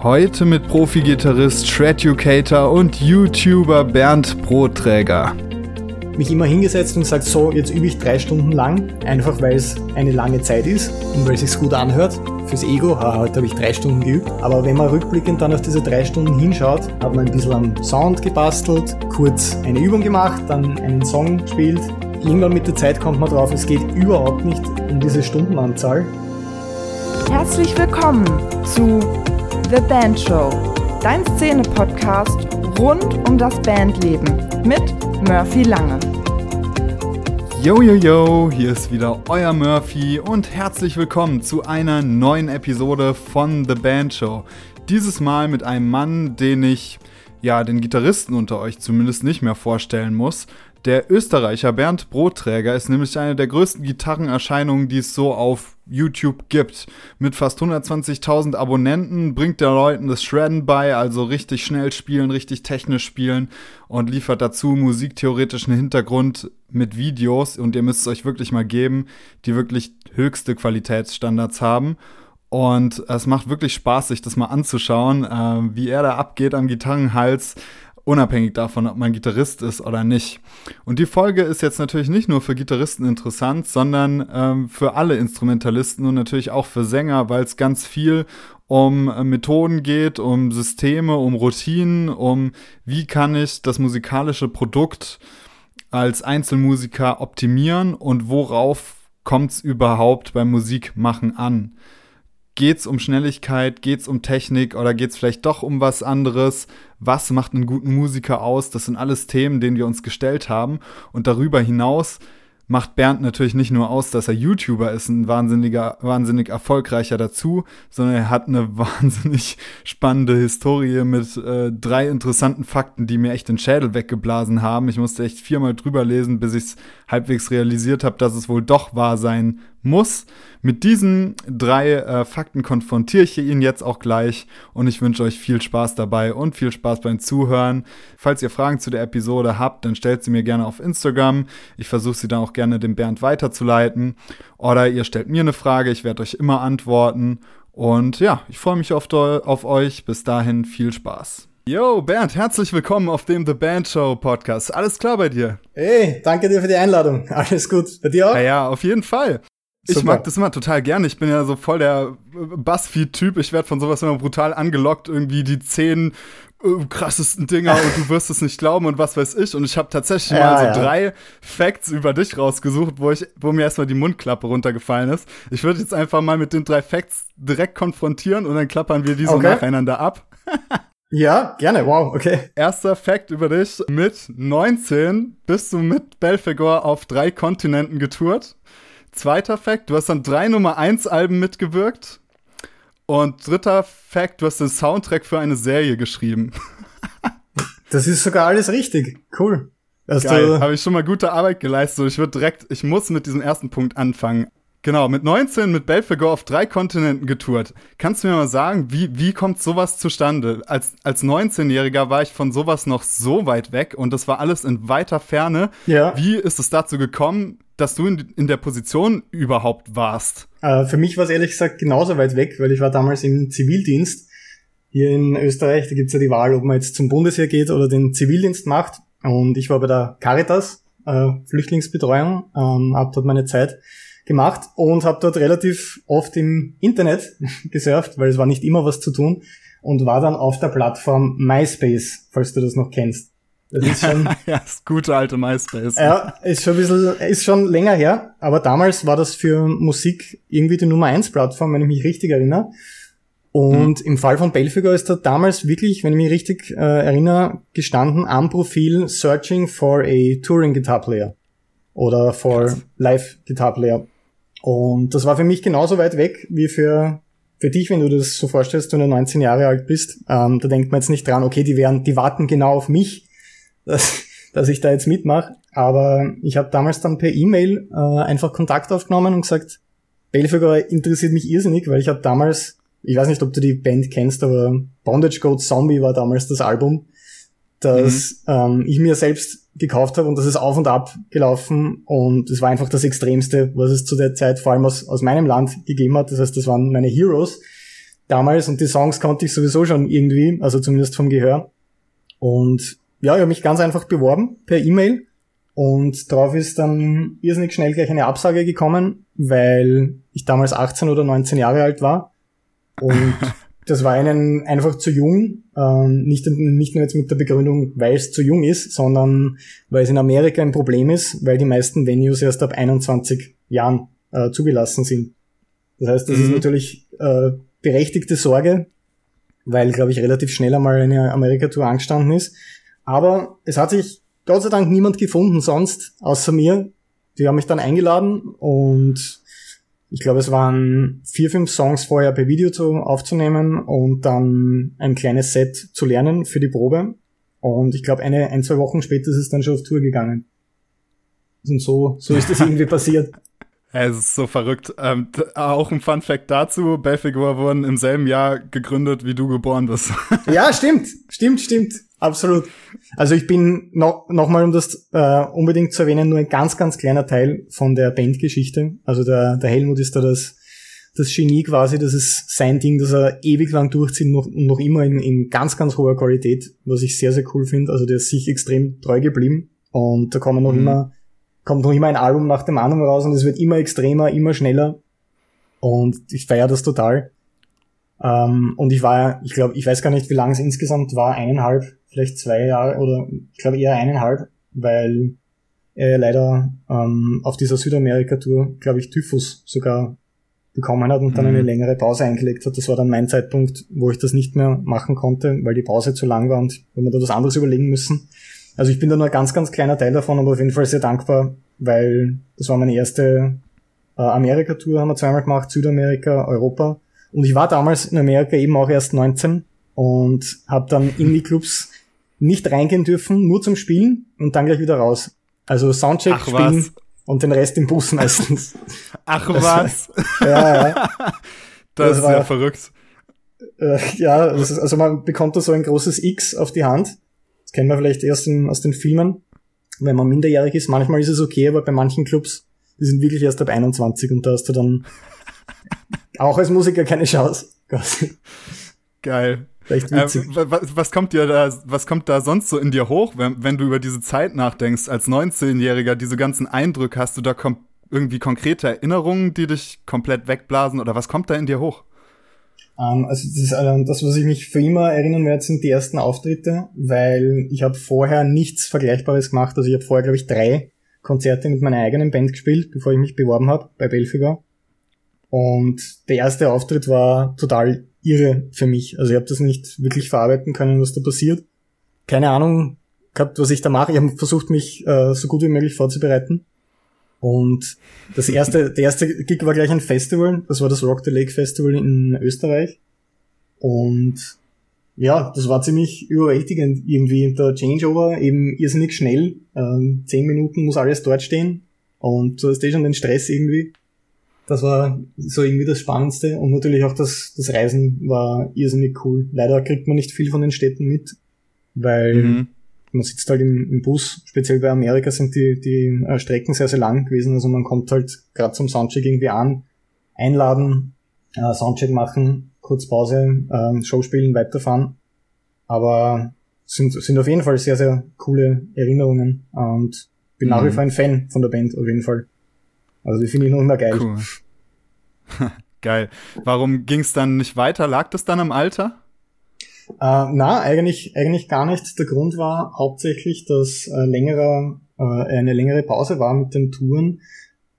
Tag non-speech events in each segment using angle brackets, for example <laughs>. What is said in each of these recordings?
Heute mit Profi-Gitarrist, Shreducator und YouTuber Bernd Brotträger. Mich immer hingesetzt und gesagt, so, jetzt übe ich drei Stunden lang, einfach weil es eine lange Zeit ist und weil es sich gut anhört. Fürs Ego, ha, heute habe ich drei Stunden geübt. Aber wenn man rückblickend dann auf diese drei Stunden hinschaut, hat man ein bisschen am Sound gebastelt, kurz eine Übung gemacht, dann einen Song gespielt. Irgendwann mit der Zeit kommt man drauf, es geht überhaupt nicht um diese Stundenanzahl. Herzlich willkommen zu The Band Show, dein Szene-Podcast rund um das Bandleben mit Murphy Lange. Yo, yo, yo, hier ist wieder euer Murphy und herzlich willkommen zu einer neuen Episode von The Band Show. Dieses Mal mit einem Mann, den ich, ja, den Gitarristen unter euch zumindest nicht mehr vorstellen muss. Der Österreicher Bernd Brotträger ist nämlich eine der größten Gitarrenerscheinungen, die es so auf YouTube gibt. Mit fast 120.000 Abonnenten bringt der Leuten das Shredden bei, also richtig schnell spielen, richtig technisch spielen und liefert dazu musiktheoretischen Hintergrund mit Videos und ihr müsst es euch wirklich mal geben, die wirklich höchste Qualitätsstandards haben. Und es macht wirklich Spaß, sich das mal anzuschauen, äh, wie er da abgeht am Gitarrenhals unabhängig davon, ob man Gitarrist ist oder nicht. Und die Folge ist jetzt natürlich nicht nur für Gitarristen interessant, sondern ähm, für alle Instrumentalisten und natürlich auch für Sänger, weil es ganz viel um äh, Methoden geht, um Systeme, um Routinen, um wie kann ich das musikalische Produkt als Einzelmusiker optimieren und worauf kommt es überhaupt beim Musikmachen an. Geht es um Schnelligkeit, geht es um Technik oder geht es vielleicht doch um was anderes? Was macht einen guten Musiker aus? Das sind alles Themen, denen wir uns gestellt haben. Und darüber hinaus macht Bernd natürlich nicht nur aus, dass er YouTuber ist, ein wahnsinniger, wahnsinnig erfolgreicher dazu, sondern er hat eine <laughs> wahnsinnig spannende Historie mit äh, drei interessanten Fakten, die mir echt den Schädel weggeblasen haben. Ich musste echt viermal drüber lesen, bis ich es halbwegs realisiert habe, dass es wohl doch wahr sein muss. Mit diesen drei äh, Fakten konfrontiere ich ihn jetzt auch gleich und ich wünsche euch viel Spaß dabei und viel Spaß beim Zuhören. Falls ihr Fragen zu der Episode habt, dann stellt sie mir gerne auf Instagram. Ich versuche sie dann auch gerne dem Bernd weiterzuleiten. Oder ihr stellt mir eine Frage, ich werde euch immer antworten. Und ja, ich freue mich auf, auf euch. Bis dahin viel Spaß. Yo, Bernd, herzlich willkommen auf dem The Band Show Podcast. Alles klar bei dir? Hey, danke dir für die Einladung. <laughs> Alles gut. Bei dir auch? Ja, ja auf jeden Fall. Ich mag das immer total gerne. Ich bin ja so voll der Buzzfeed-Typ. Ich werde von sowas immer brutal angelockt. Irgendwie die zehn krassesten Dinger und du wirst es nicht glauben und was weiß ich. Und ich habe tatsächlich ja, mal so ja. drei Facts über dich rausgesucht, wo, ich, wo mir erstmal die Mundklappe runtergefallen ist. Ich würde jetzt einfach mal mit den drei Facts direkt konfrontieren und dann klappern wir die so okay. nacheinander ab. <laughs> Ja, gerne, wow, okay. Erster Fact über dich. Mit 19 bist du mit Belfegor auf drei Kontinenten getourt. Zweiter Fact, du hast dann drei Nummer 1 Alben mitgewirkt. Und dritter Fact, du hast den Soundtrack für eine Serie geschrieben. <laughs> das ist sogar alles richtig. Cool. Geil, habe ich schon mal gute Arbeit geleistet. Ich würde direkt, ich muss mit diesem ersten Punkt anfangen. Genau, mit 19 mit Belfegor auf drei Kontinenten getourt. Kannst du mir mal sagen, wie, wie kommt sowas zustande? Als, als 19-Jähriger war ich von sowas noch so weit weg und das war alles in weiter Ferne. Ja. Wie ist es dazu gekommen, dass du in, in der Position überhaupt warst? Äh, für mich war es ehrlich gesagt genauso weit weg, weil ich war damals im Zivildienst hier in Österreich. Da gibt's ja die Wahl, ob man jetzt zum Bundesheer geht oder den Zivildienst macht. Und ich war bei der Caritas, äh, Flüchtlingsbetreuung, ähm, hab dort meine Zeit gemacht und habe dort relativ oft im Internet <laughs> gesurft, weil es war nicht immer was zu tun und war dann auf der Plattform MySpace, falls du das noch kennst. Das ist schon, <laughs> ja, das gute alte MySpace. Ja, ist schon ein bisschen, ist schon länger her, aber damals war das für Musik irgendwie die Nummer eins Plattform, wenn ich mich richtig erinnere. Und mhm. im Fall von Belfiger ist da damals wirklich, wenn ich mich richtig äh, erinnere, gestanden am Profil Searching for a Touring Guitar Player oder for Live Guitar Player. Und das war für mich genauso weit weg wie für, für dich, wenn du das so vorstellst, du nur 19 Jahre alt bist. Ähm, da denkt man jetzt nicht dran, okay, die werden, die warten genau auf mich, dass, dass ich da jetzt mitmache. Aber ich habe damals dann per E-Mail äh, einfach Kontakt aufgenommen und gesagt, Belfegor interessiert mich irrsinnig, weil ich habe damals, ich weiß nicht, ob du die Band kennst, aber Bondage Code Zombie war damals das Album, das mhm. ähm, ich mir selbst gekauft habe und das ist auf und ab gelaufen und es war einfach das Extremste, was es zu der Zeit vor allem aus, aus meinem Land gegeben hat. Das heißt, das waren meine Heroes. damals und die Songs konnte ich sowieso schon irgendwie, also zumindest vom Gehör. Und ja, ich habe mich ganz einfach beworben per E-Mail und darauf ist dann irrsinnig schnell gleich eine Absage gekommen, weil ich damals 18 oder 19 Jahre alt war und <laughs> das war ihnen einfach zu jung. Ähm, nicht, nicht nur jetzt mit der Begründung, weil es zu jung ist, sondern weil es in Amerika ein Problem ist, weil die meisten Venues erst ab 21 Jahren äh, zugelassen sind. Das heißt, das mhm. ist natürlich äh, berechtigte Sorge, weil, glaube ich, relativ schnell einmal eine Amerika-Tour angestanden ist. Aber es hat sich Gott sei Dank niemand gefunden sonst, außer mir. Die haben mich dann eingeladen und ich glaube, es waren vier, fünf Songs vorher per Video zu, aufzunehmen und dann ein kleines Set zu lernen für die Probe. Und ich glaube, eine, ein, zwei Wochen später ist es dann schon auf Tour gegangen. Und so, so ist es <laughs> irgendwie passiert. Es ist so verrückt. Ähm, auch ein Fun Fact dazu: Belfegor wurden im selben Jahr gegründet, wie du geboren bist. <laughs> ja, stimmt, stimmt, stimmt, absolut. Also ich bin noch noch mal, um das äh, unbedingt zu erwähnen, nur ein ganz, ganz kleiner Teil von der Bandgeschichte. Also der, der Helmut ist da das das Genie quasi, das ist sein Ding, dass er ewig lang durchzieht noch, und noch immer in, in ganz, ganz hoher Qualität, was ich sehr, sehr cool finde. Also der ist sich extrem treu geblieben und da kommen noch mhm. immer kommt noch immer ein Album nach dem anderen raus und es wird immer extremer, immer schneller. Und ich feiere das total. Ähm, und ich war, ich glaube, ich weiß gar nicht, wie lang es insgesamt war, eineinhalb, vielleicht zwei Jahre oder ich glaube eher eineinhalb, weil er leider ähm, auf dieser Südamerika-Tour, glaube ich, Typhus sogar bekommen hat und dann mhm. eine längere Pause eingelegt hat. Das war dann mein Zeitpunkt, wo ich das nicht mehr machen konnte, weil die Pause zu lang war und wir da was anderes überlegen müssen. Also ich bin da nur ein ganz, ganz kleiner Teil davon, aber auf jeden Fall sehr dankbar, weil das war meine erste äh, Amerika-Tour, haben wir zweimal gemacht, Südamerika, Europa. Und ich war damals in Amerika eben auch erst 19 und habe dann in die Clubs nicht reingehen dürfen, nur zum Spielen und dann gleich wieder raus. Also Soundcheck Ach, spielen was? und den Rest im Bus meistens. <laughs> Ach was? <laughs> ja, ja. <laughs> Das, das ist war, ja verrückt. Äh, ja, ist, also man bekommt da so ein großes X auf die Hand das kennen wir vielleicht erst in, aus den Filmen, wenn man minderjährig ist. Manchmal ist es okay, aber bei manchen Clubs, die sind wirklich erst ab 21 und da hast du dann <laughs> auch als Musiker keine Chance. Geil. Vielleicht witzig. Äh, was, was, kommt dir da, was kommt da sonst so in dir hoch, wenn, wenn du über diese Zeit nachdenkst, als 19-Jähriger, diese ganzen Eindrücke, hast du da irgendwie konkrete Erinnerungen, die dich komplett wegblasen oder was kommt da in dir hoch? Ähm, also das, äh, das, was ich mich für immer erinnern werde, sind die ersten Auftritte, weil ich habe vorher nichts Vergleichbares gemacht. Also ich habe vorher, glaube ich, drei Konzerte mit meiner eigenen Band gespielt, bevor ich mich beworben habe bei Belfiger. Und der erste Auftritt war total irre für mich. Also ich habe das nicht wirklich verarbeiten können, was da passiert. Keine Ahnung gehabt, was ich da mache. Ich habe versucht, mich äh, so gut wie möglich vorzubereiten. Und das erste, der erste Gig war gleich ein Festival. Das war das Rock the Lake Festival in Österreich. Und ja, das war ziemlich überwältigend irgendwie. Der Changeover eben irrsinnig schnell. Ähm, zehn Minuten muss alles dort stehen. Und du hast eh schon den Stress irgendwie. Das war so irgendwie das Spannendste. Und natürlich auch das, das Reisen war irrsinnig cool. Leider kriegt man nicht viel von den Städten mit, weil mhm man sitzt halt im, im, Bus, speziell bei Amerika sind die, die äh, Strecken sehr, sehr lang gewesen, also man kommt halt gerade zum Soundcheck irgendwie an, einladen, äh, Soundcheck machen, kurz Pause, äh, Show spielen, weiterfahren. Aber sind, sind auf jeden Fall sehr, sehr coole Erinnerungen und bin mhm. nach wie mhm. vor ein Fan von der Band, auf jeden Fall. Also die finde ich noch immer geil. Cool. <laughs> geil. Warum ging es dann nicht weiter? Lag das dann am Alter? Äh, na, eigentlich, eigentlich gar nicht. Der Grund war hauptsächlich, dass äh, längerer, äh, eine längere Pause war mit den Touren,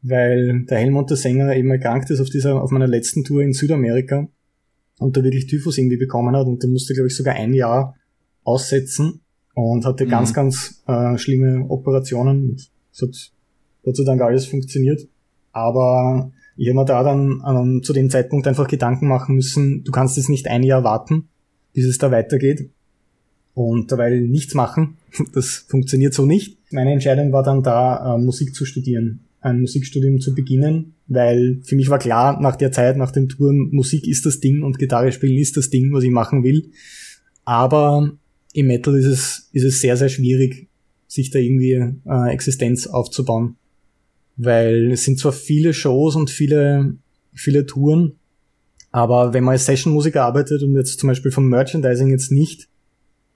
weil der Helmut, der Sänger, eben erkrankt ist auf dieser, auf meiner letzten Tour in Südamerika und da wirklich Typhus irgendwie bekommen hat und der musste, glaube ich, sogar ein Jahr aussetzen und hatte mhm. ganz, ganz äh, schlimme Operationen. Es hat Gott sei Dank alles funktioniert. Aber ich habe mir da dann ähm, zu dem Zeitpunkt einfach Gedanken machen müssen, du kannst jetzt nicht ein Jahr warten, bis es da weitergeht. Und dabei nichts machen, <laughs> das funktioniert so nicht. Meine Entscheidung war dann da, äh, Musik zu studieren, ein Musikstudium zu beginnen, weil für mich war klar, nach der Zeit, nach den Touren, Musik ist das Ding und Gitarre spielen ist das Ding, was ich machen will. Aber im Metal ist es, ist es sehr, sehr schwierig, sich da irgendwie äh, Existenz aufzubauen. Weil es sind zwar viele Shows und viele, viele Touren, Aber wenn man als Session-Musiker arbeitet und jetzt zum Beispiel vom Merchandising jetzt nicht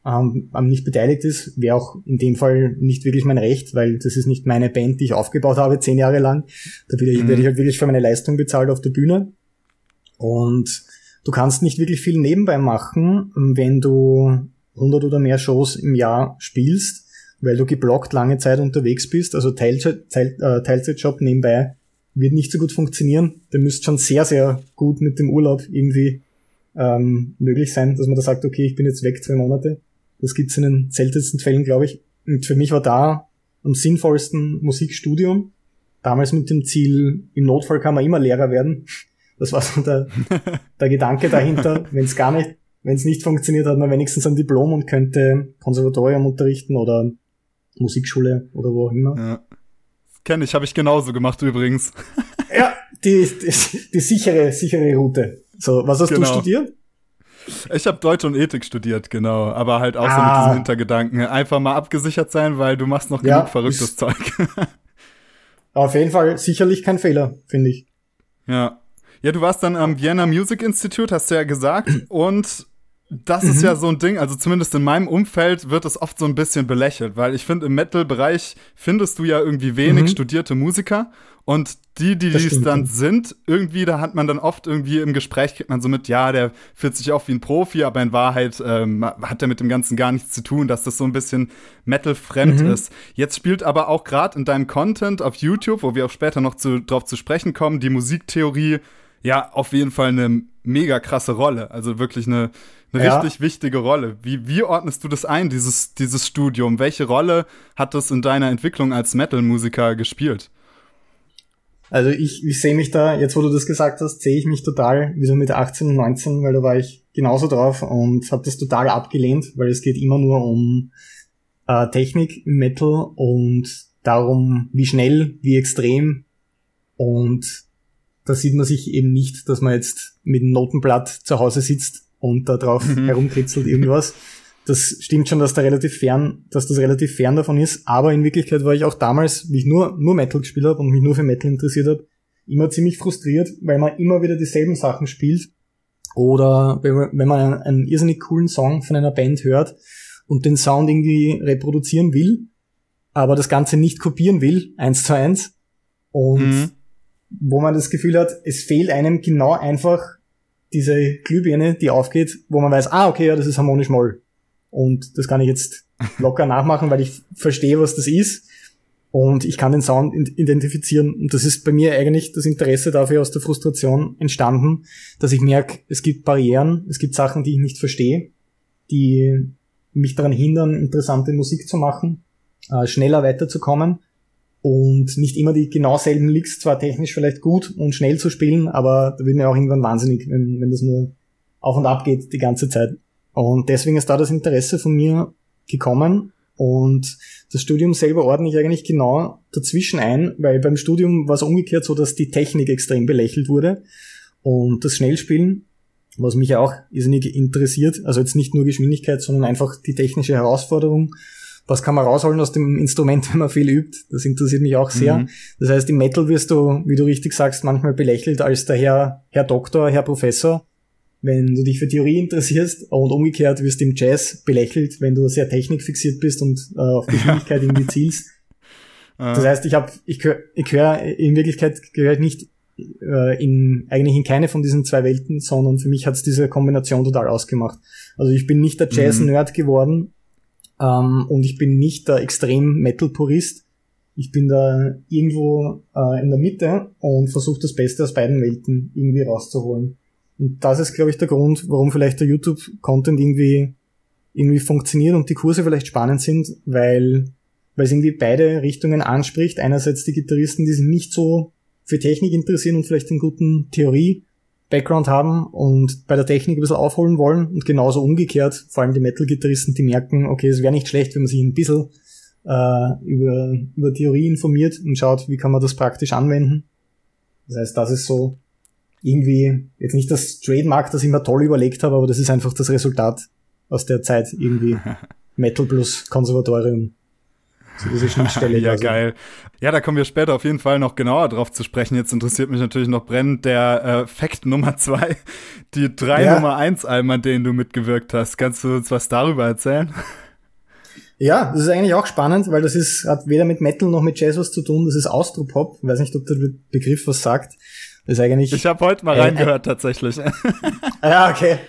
ähm, nicht beteiligt ist, wäre auch in dem Fall nicht wirklich mein Recht, weil das ist nicht meine Band, die ich aufgebaut habe, zehn Jahre lang. Da werde ich, mhm. werde ich halt wirklich für meine Leistung bezahlt auf der Bühne. Und du kannst nicht wirklich viel nebenbei machen, wenn du 100 oder mehr Shows im Jahr spielst, weil du geblockt lange Zeit unterwegs bist. Also äh, Teilzeitjob nebenbei wird nicht so gut funktionieren. Der müsste schon sehr, sehr gut mit dem Urlaub irgendwie ähm, möglich sein, dass man da sagt, okay, ich bin jetzt weg zwei Monate. Das gibt's in den seltensten Fällen, glaube ich. Und für mich war da am sinnvollsten Musikstudium. Damals mit dem Ziel, im Notfall kann man immer Lehrer werden. Das war so der, <laughs> der Gedanke dahinter. Wenn es gar nicht, wenn es nicht funktioniert, hat man wenigstens ein Diplom und könnte Konservatorium unterrichten oder Musikschule oder wo auch immer. Ja. Kenne ich, habe ich genauso gemacht übrigens. <laughs> ja, die, die, die sichere, sichere Route. So, was hast genau. du studiert? Ich habe Deutsch und Ethik studiert, genau, aber halt auch ah. so mit ah. diesen Hintergedanken. Einfach mal abgesichert sein, weil du machst noch ja, genug verrücktes Zeug. <laughs> auf jeden Fall sicherlich kein Fehler, finde ich. Ja. Ja, du warst dann am Vienna Music Institute, hast du ja gesagt, und das mhm. ist ja so ein Ding, also zumindest in meinem Umfeld wird es oft so ein bisschen belächelt, weil ich finde, im Metal-Bereich findest du ja irgendwie wenig mhm. studierte Musiker und die, die es dann sind, irgendwie, da hat man dann oft irgendwie im Gespräch, kriegt man so mit, ja, der fühlt sich auch wie ein Profi, aber in Wahrheit ähm, hat er mit dem Ganzen gar nichts zu tun, dass das so ein bisschen Metal-fremd mhm. ist. Jetzt spielt aber auch gerade in deinem Content auf YouTube, wo wir auch später noch zu, drauf zu sprechen kommen, die Musiktheorie ja auf jeden Fall eine mega krasse Rolle. Also wirklich eine, eine ja. richtig wichtige Rolle. Wie, wie ordnest du das ein, dieses, dieses Studium? Welche Rolle hat das in deiner Entwicklung als Metal-Musiker gespielt? Also ich, ich sehe mich da, jetzt wo du das gesagt hast, sehe ich mich total wie so mit 18 und 19, weil da war ich genauso drauf und habe das total abgelehnt, weil es geht immer nur um äh, Technik im Metal und darum, wie schnell, wie extrem und da sieht man sich eben nicht, dass man jetzt mit einem Notenblatt zu Hause sitzt und da drauf mhm. herumkritzelt irgendwas, das stimmt schon, dass da relativ fern, dass das relativ fern davon ist. Aber in Wirklichkeit war ich auch damals, wie ich nur, nur Metal gespielt habe und mich nur für Metal interessiert habe, immer ziemlich frustriert, weil man immer wieder dieselben Sachen spielt. Oder wenn man einen, einen irrsinnig coolen Song von einer Band hört und den Sound irgendwie reproduzieren will, aber das Ganze nicht kopieren will, eins zu eins. Und mhm. Wo man das Gefühl hat, es fehlt einem genau einfach diese Glühbirne, die aufgeht, wo man weiß, ah, okay, ja, das ist harmonisch Moll. Und das kann ich jetzt <laughs> locker nachmachen, weil ich verstehe, was das ist. Und ich kann den Sound identifizieren. Und das ist bei mir eigentlich das Interesse dafür aus der Frustration entstanden, dass ich merke, es gibt Barrieren, es gibt Sachen, die ich nicht verstehe, die mich daran hindern, interessante Musik zu machen, äh, schneller weiterzukommen und nicht immer die genau selben Licks, zwar technisch vielleicht gut und schnell zu spielen, aber da wird mir auch irgendwann wahnsinnig, wenn, wenn das nur auf und ab geht die ganze Zeit. Und deswegen ist da das Interesse von mir gekommen. Und das Studium selber ordne ich eigentlich genau dazwischen ein, weil beim Studium war es umgekehrt so, dass die Technik extrem belächelt wurde. Und das Schnellspielen, was mich ja auch irrsinnig interessiert, also jetzt nicht nur Geschwindigkeit, sondern einfach die technische Herausforderung. Was kann man rausholen aus dem Instrument, <laughs> wenn man viel übt? Das interessiert mich auch sehr. Mhm. Das heißt, im Metal wirst du, wie du richtig sagst, manchmal belächelt als der Herr, Herr Doktor, Herr Professor wenn du dich für Theorie interessierst und umgekehrt wirst im Jazz belächelt, wenn du sehr technikfixiert bist und äh, auf Geschwindigkeit ja. irgendwie zielst. Das heißt, ich habe, ich höre, ich hör, in Wirklichkeit gehöre ich nicht äh, in eigentlich in keine von diesen zwei Welten, sondern für mich hat es diese Kombination total ausgemacht. Also ich bin nicht der mhm. Jazz-Nerd geworden ähm, und ich bin nicht der extrem Metal-Purist. Ich bin da irgendwo äh, in der Mitte und versuche das Beste aus beiden Welten irgendwie rauszuholen. Und das ist, glaube ich, der Grund, warum vielleicht der YouTube-Content irgendwie, irgendwie funktioniert und die Kurse vielleicht spannend sind, weil, weil es irgendwie beide Richtungen anspricht. Einerseits die Gitarristen, die sich nicht so für Technik interessieren und vielleicht einen guten Theorie-Background haben und bei der Technik ein bisschen aufholen wollen und genauso umgekehrt, vor allem die Metal-Gitarristen, die merken, okay, es wäre nicht schlecht, wenn man sich ein bisschen äh, über, über Theorie informiert und schaut, wie kann man das praktisch anwenden. Das heißt, das ist so irgendwie, jetzt nicht das Trademark, das ich mir toll überlegt habe, aber das ist einfach das Resultat aus der Zeit irgendwie. <laughs> Metal plus Konservatorium. So diese Schnittstelle. <laughs> ja, also. geil. Ja, da kommen wir später auf jeden Fall noch genauer drauf zu sprechen. Jetzt interessiert mich natürlich noch brennend der äh, Fact Nummer zwei, die drei Ja. Nummer eins Alben, an denen du mitgewirkt hast. Kannst du uns was darüber erzählen? Ja, das ist eigentlich auch spannend, weil das ist, hat weder mit Metal noch mit Jazz was zu tun. Das ist Austropop. Ich weiß nicht, ob der Be- Begriff was sagt. Das ist eigentlich. Ich habe heute mal Äh, reingehört tatsächlich. Ah, <laughs> Ja, okay.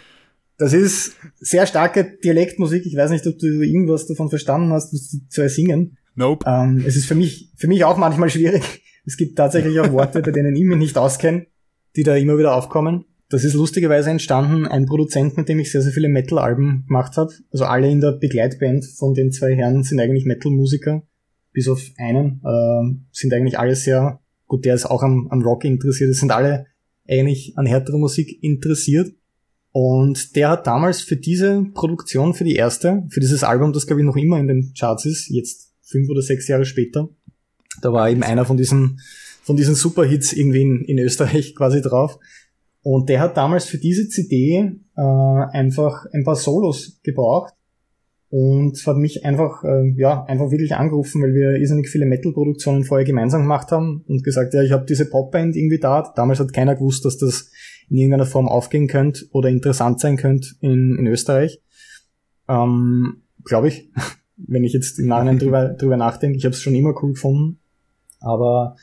Das ist sehr starke Dialektmusik. Ich weiß nicht, ob du irgendwas davon verstanden hast, was die zwei singen. Nope. Ähm, es ist für mich, für mich auch manchmal schwierig. <laughs> Es gibt tatsächlich auch Worte, bei denen ich mich nicht auskenne, die da immer wieder aufkommen. Das ist lustigerweise entstanden, ein Produzent, mit dem ich sehr, sehr viele Metal-Alben gemacht habe. Also alle in der Begleitband von den zwei Herren sind eigentlich Metal-Musiker. Bis auf einen ähm, sind eigentlich alle sehr, gut, der ist auch am, am Rock interessiert. Es sind alle eigentlich an härterer Musik interessiert. Und der hat damals für diese Produktion, für die erste, für dieses Album, das glaube ich noch immer in den Charts ist, jetzt fünf oder sechs Jahre später, da war eben einer von diesen, von diesen Superhits irgendwie in, in Österreich <laughs> quasi drauf. Und der hat damals für diese CD äh, einfach ein paar Solos gebraucht und hat mich einfach, äh, ja, einfach wirklich angerufen, weil wir irrsinnig viele Metal-Produktionen vorher gemeinsam gemacht haben und gesagt, ja, ich habe diese Popband irgendwie da. Damals hat keiner gewusst, dass das in irgendeiner Form aufgehen könnte oder interessant sein könnte in, in Österreich. Ähm, Glaube ich, <laughs> wenn ich jetzt im Nachhinein drüber, drüber nachdenke. Ich habe es schon immer cool gefunden. Aber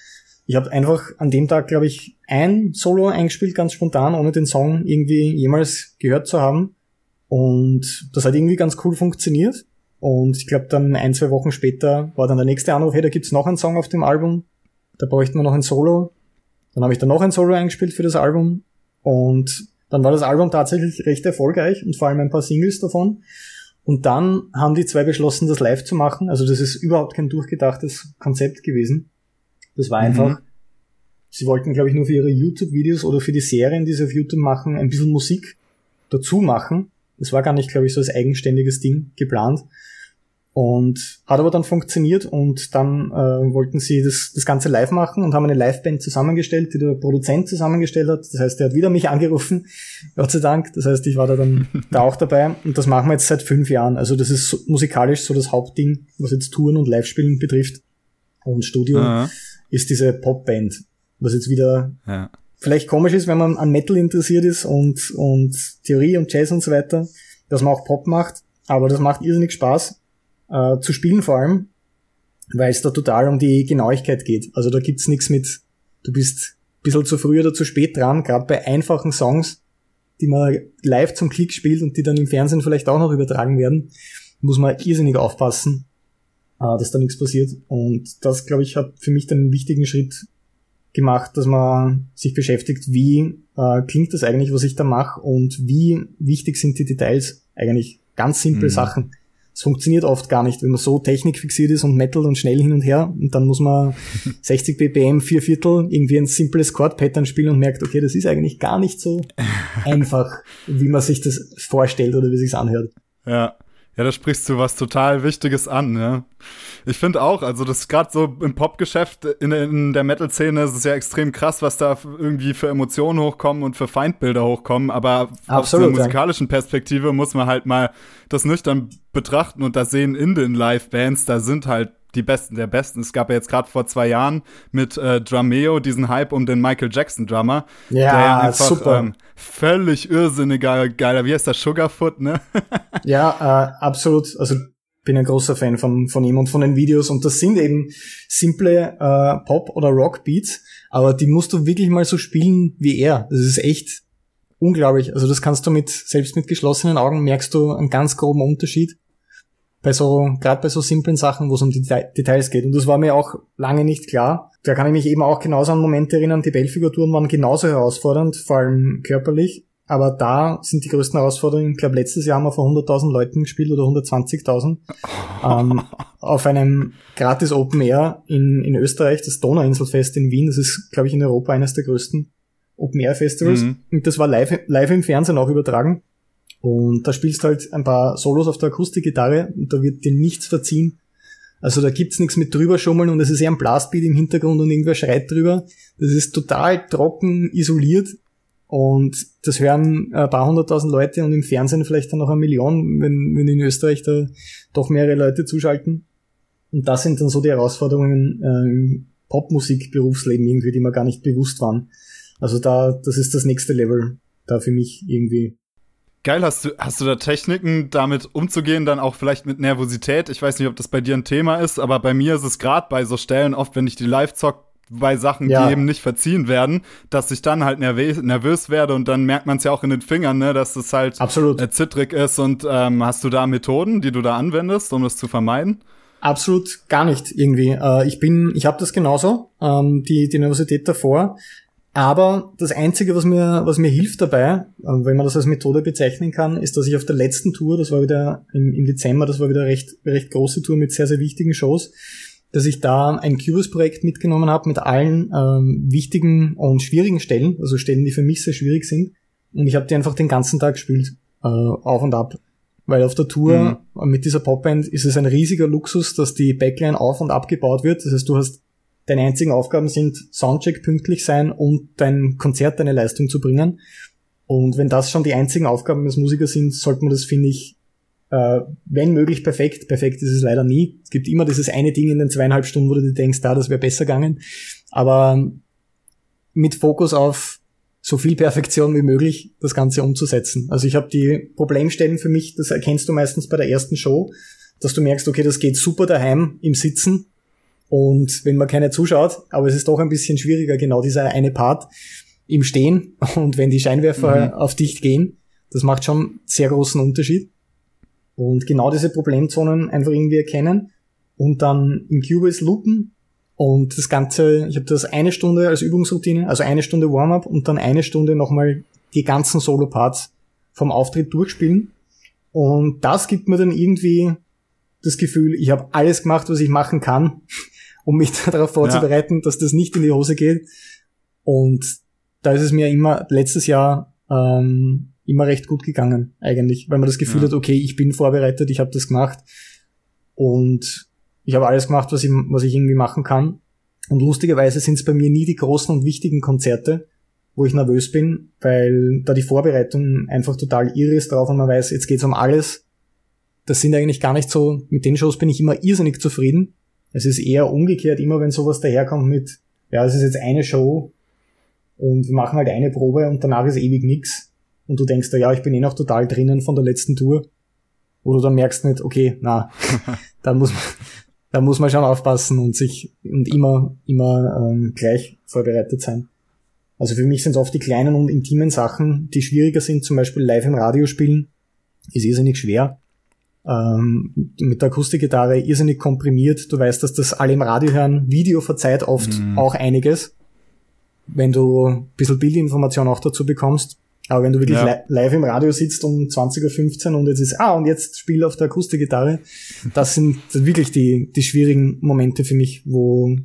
ich habe einfach an dem Tag, glaube ich, ein Solo eingespielt, ganz spontan, ohne den Song irgendwie jemals gehört zu haben. Und das hat irgendwie ganz cool funktioniert. Und ich glaube, dann ein, zwei Wochen später war dann der nächste Anruf, hey, da gibt's noch einen Song auf dem Album. Da bräuchten wir noch ein Solo. Dann habe ich dann noch ein Solo eingespielt für das Album. Und dann war das Album tatsächlich recht erfolgreich und vor allem ein paar Singles davon. Und dann haben die zwei beschlossen, das live zu machen. Also das ist überhaupt kein durchgedachtes Konzept gewesen. Das war einfach, sie wollten, glaube ich, nur für ihre YouTube-Videos oder für die Serien, die sie auf YouTube machen, ein bisschen Musik dazu machen. Das war gar nicht, glaube ich, so als eigenständiges Ding geplant. Und hat aber dann funktioniert und dann äh, wollten sie das, das Ganze live machen und haben eine Liveband zusammengestellt, die der Produzent zusammengestellt hat. Das heißt, der hat wieder mich angerufen, <laughs> Gott sei Dank. Das heißt, ich war da dann da auch dabei und das machen wir jetzt seit fünf Jahren. Also das ist so, musikalisch so das Hauptding, was jetzt Touren und Live-Spielen betrifft. Und Studio Aha. ist diese Popband, was jetzt wieder Ja. vielleicht komisch ist, wenn man an Metal interessiert ist und, und Theorie und Jazz und so weiter, dass man auch Pop macht. Aber das macht irrsinnig Spaß äh, zu spielen vor allem, weil es da total um die Genauigkeit geht. Also da gibt's nichts mit, du bist ein bisschen zu früh oder zu spät dran, gerade bei einfachen Songs, die man live zum Klick spielt und die dann im Fernsehen vielleicht auch noch übertragen werden, muss man irrsinnig aufpassen, äh, dass da nichts passiert. Und das, glaube ich, hat für mich dann einen wichtigen Schritt gemacht, dass man sich beschäftigt, wie äh, klingt das eigentlich, was ich da mache und wie wichtig sind die Details eigentlich. Ganz simple Mhm. Sachen. Es funktioniert oft gar nicht, wenn man so technikfixiert ist und Metal und schnell hin und her und dann muss man <laughs> 60 BPM, vier Viertel, irgendwie ein simples Chord-Pattern spielen und merkt, okay, das ist eigentlich gar nicht so <laughs> einfach, wie man sich das vorstellt oder wie sich's anhört. Ja. Ja, da sprichst du was total Wichtiges an, ja. Ich finde auch, also das gerade so im Popgeschäft, in, der- in der Metal-Szene ist es ja extrem krass, was da irgendwie für Emotionen hochkommen und für Feindbilder hochkommen, aber aus Absolut, einer ja. musikalischen Perspektive muss man halt mal das nüchtern betrachten und das sehen in den Live-Bands, da sind halt die Besten der Besten. Es gab ja jetzt gerade vor zwei Jahren mit äh, Drumeo diesen Hype um den Michael Jackson-Drummer, Ja, der ja einfach super. Ähm, völlig irrsinniger, geiler, wie heißt der, Sugarfoot, ne? <laughs> Ja, äh, absolut. Also bin ein großer Fan von, von ihm und von den Videos. Und das sind eben simple äh, Pop- oder Rock-Beats, aber die musst du wirklich mal so spielen wie er. Das ist echt unglaublich. Also das kannst du mit, selbst mit geschlossenen Augen merkst du einen ganz groben Unterschied. Bei so, gerade bei so simplen Sachen, wo es um die Deta- Details geht. Und das war mir auch lange nicht klar. Da kann ich mich eben auch genauso an Momente erinnern, die Bellfigur-Touren waren genauso herausfordernd, vor allem körperlich. Aber da sind die größten Herausforderungen, ich glaube, letztes Jahr haben wir vor 100.000 Leuten gespielt oder 120.000 ähm, <laughs> auf einem gratis Open Air in, in Österreich, das Donauinselfest in Wien. Das ist, glaube ich, in Europa eines der größten Open Air Festivals. Mhm. Und das war live, live im Fernsehen auch übertragen. Und da spielst halt ein paar Solos auf der Akustikgitarre und da wird dir nichts verziehen. Also da gibt's nichts mit drüber schummeln und es ist eher ein Blastbeat im Hintergrund und irgendwer schreit drüber. Das ist total trocken, isoliert und das hören ein paar hunderttausend Leute und im Fernsehen vielleicht dann noch eine Million, wenn, wenn in Österreich da doch mehrere Leute zuschalten. Und das sind dann so die Herausforderungen äh, im Popmusik-Berufsleben irgendwie, die mir gar nicht bewusst waren. Also da, das ist das nächste Level da für mich irgendwie. Geil, hast du, hast du da Techniken, damit umzugehen, dann auch vielleicht mit Nervosität? Ich weiß nicht, ob das bei dir ein Thema ist, aber bei mir ist es gerade bei so Stellen oft, wenn ich die live zock, bei Sachen, ja. die eben nicht verziehen werden, dass ich dann halt nervös, nervös werde und dann merkt man es ja auch in den Fingern, ne, dass es halt Absolut. Äh, zittrig ist. Und ähm, hast du da Methoden, die du da anwendest, um das zu vermeiden? Absolut gar nicht irgendwie. Äh, ich bin, ich habe das genauso, ähm, die, die Nervosität davor. Aber das Einzige, was mir, was mir hilft dabei, äh, wenn man das als Methode bezeichnen kann, ist, dass ich auf der letzten Tour, das war wieder im, im Dezember, das war wieder recht, recht große Tour mit sehr, sehr wichtigen Shows, dass ich da ein Cubus-Projekt mitgenommen habe mit allen ähm, wichtigen und schwierigen Stellen, also Stellen, die für mich sehr schwierig sind. Und ich habe die einfach den ganzen Tag gespielt, äh, auf und ab. Weil auf der Tour mhm. mit dieser Popband ist es ein riesiger Luxus, dass die Backline auf und abgebaut wird. Das heißt, du hast deine einzigen Aufgaben sind Soundcheck pünktlich sein und dein Konzert, deine Leistung zu bringen. Und wenn das schon die einzigen Aufgaben des Musikers sind, sollte man das, finde ich, äh, wenn möglich perfekt. Perfekt ist es leider nie. Es gibt immer dieses eine Ding in den zweieinhalb Stunden, wo du dir denkst, da, das wäre besser gegangen. Aber mit Fokus auf so viel Perfektion wie möglich das Ganze umzusetzen. Also ich habe die Problemstellen für mich, das erkennst du meistens bei der ersten Show, dass du merkst, okay, das geht super daheim im Sitzen und wenn man keine zuschaut, aber es ist doch ein bisschen schwieriger, genau dieser eine Part im Stehen und wenn die Scheinwerfer mhm. auf dich gehen, das macht schon sehr großen Unterschied. Und genau diese Problemzonen einfach irgendwie erkennen und dann in Cubase loopen und das Ganze, ich habe das eine Stunde als Übungsroutine, also eine Stunde Warm-up und dann eine Stunde nochmal die ganzen Solo-Parts vom Auftritt durchspielen. Und das gibt mir dann irgendwie das Gefühl, ich habe alles gemacht, was ich machen kann, um mich <laughs> darauf vorzubereiten, ja. dass das nicht in die Hose geht. Und da ist es mir immer letztes Jahr ähm, immer recht gut gegangen, eigentlich, weil man das Gefühl ja. hat, okay, ich bin vorbereitet, ich habe das gemacht und ich habe alles gemacht, was ich, was ich irgendwie machen kann. Und lustigerweise sind es bei mir nie die großen und wichtigen Konzerte, wo ich nervös bin, weil da die Vorbereitung einfach total irre ist drauf und man weiß, jetzt geht's um alles. Das sind eigentlich gar nicht so, mit den Shows bin ich immer irrsinnig zufrieden. Es ist eher umgekehrt, immer wenn sowas daherkommt mit, ja, es ist jetzt eine Show und wir machen halt eine Probe und danach ist ewig nix und du denkst, ja, ich bin eh noch total drinnen von der letzten Tour, wo du dann merkst nicht, okay, na, <laughs> da muss man, da muss man schon aufpassen und sich und immer, immer ähm, gleich vorbereitet sein. Also für mich sind es oft die kleinen und intimen Sachen, die schwieriger sind, zum Beispiel live im Radio spielen, ist irrsinnig schwer. Ähm, mit der Akustikgitarre irrsinnig komprimiert. Du weißt, dass das alle im Radio hören. Video verzeiht oft mhm. auch einiges, wenn du ein bisschen Bildinformation auch dazu bekommst. Aber wenn du wirklich ja. li live im Radio sitzt um 20.15 Uhr und jetzt ist, ah, und jetzt spiel auf der Akustikgitarre, <laughs> das sind wirklich die, die schwierigen Momente für mich, wo,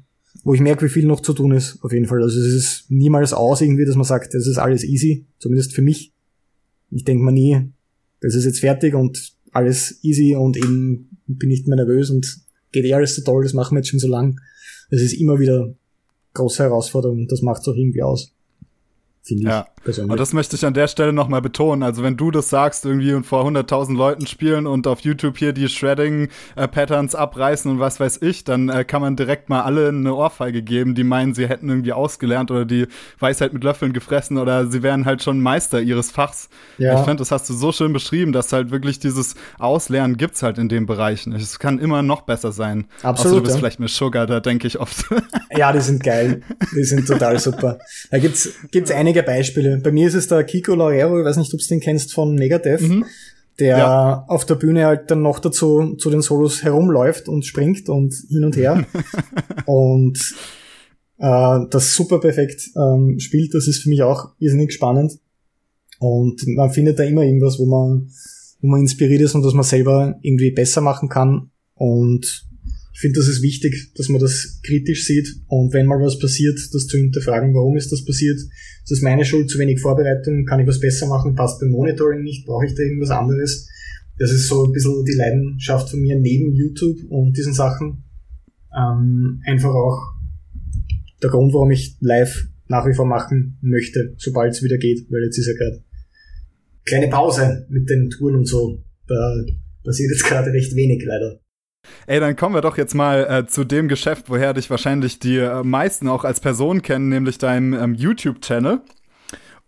wo ich merke, wie viel noch zu tun ist, auf jeden Fall. Also es ist niemals aus irgendwie, dass man sagt, das ist alles easy, zumindest für mich. Ich denke mir nie, das ist jetzt fertig und alles easy und eben bin nicht mehr nervös und geht eh alles so toll, das machen wir jetzt schon so lang. Es ist immer wieder große Herausforderung, das macht auch irgendwie aus finde ich ja. persönlich. Und das möchte ich an der Stelle nochmal betonen. Also wenn du das sagst irgendwie und vor 100.000 Leuten spielen und auf YouTube hier die Shredding-Patterns äh, abreißen und was weiß ich, dann äh, kann man direkt mal alle eine Ohrfeige geben, die meinen, sie hätten irgendwie ausgelernt oder die Weisheit mit Löffeln gefressen oder sie wären halt schon Meister ihres Fachs. Ja. Ich finde, das hast du so schön beschrieben, dass halt wirklich dieses Auslernen gibt's halt in den Bereichen. Es kann immer noch besser sein. Absolut. Außer du bist ja. vielleicht mit Sugar, da denke ich oft. ja, die sind geil. Die sind total super. <laughs> Da gibt's, gibt's einige einige Beispiele. Bei mir ist es der Kiko Laurero, ich weiß nicht, ob du den kennst von Megadeth, mhm. der ja. auf der Bühne halt dann noch dazu zu den Solos herumläuft und springt und hin und her. <laughs> und äh, das super perfekt ähm, spielt, das ist für mich auch irrsinnig spannend. Und man findet da immer irgendwas, wo man, wo man inspiriert ist und was man selber irgendwie besser machen kann. Und ich finde, das ist wichtig, dass man das kritisch sieht und wenn mal was passiert, das zu hinterfragen, warum ist das passiert? Ist das meine Schuld, zu wenig Vorbereitung? Kann ich was besser machen? Passt beim Monitoring nicht? Brauche ich da irgendwas anderes? Das ist so ein bisschen die Leidenschaft von mir neben YouTube und diesen Sachen. Ähm, einfach auch der Grund, warum ich live nach wie vor machen möchte, sobald es wieder geht, weil jetzt ist ja gerade kleine Pause mit den Touren und so. Da passiert jetzt gerade recht wenig leider. Ey, dann kommen wir doch jetzt mal äh, zu dem Geschäft, woher dich wahrscheinlich die äh, meisten auch als Person kennen, nämlich deinem ähm, YouTube-Channel.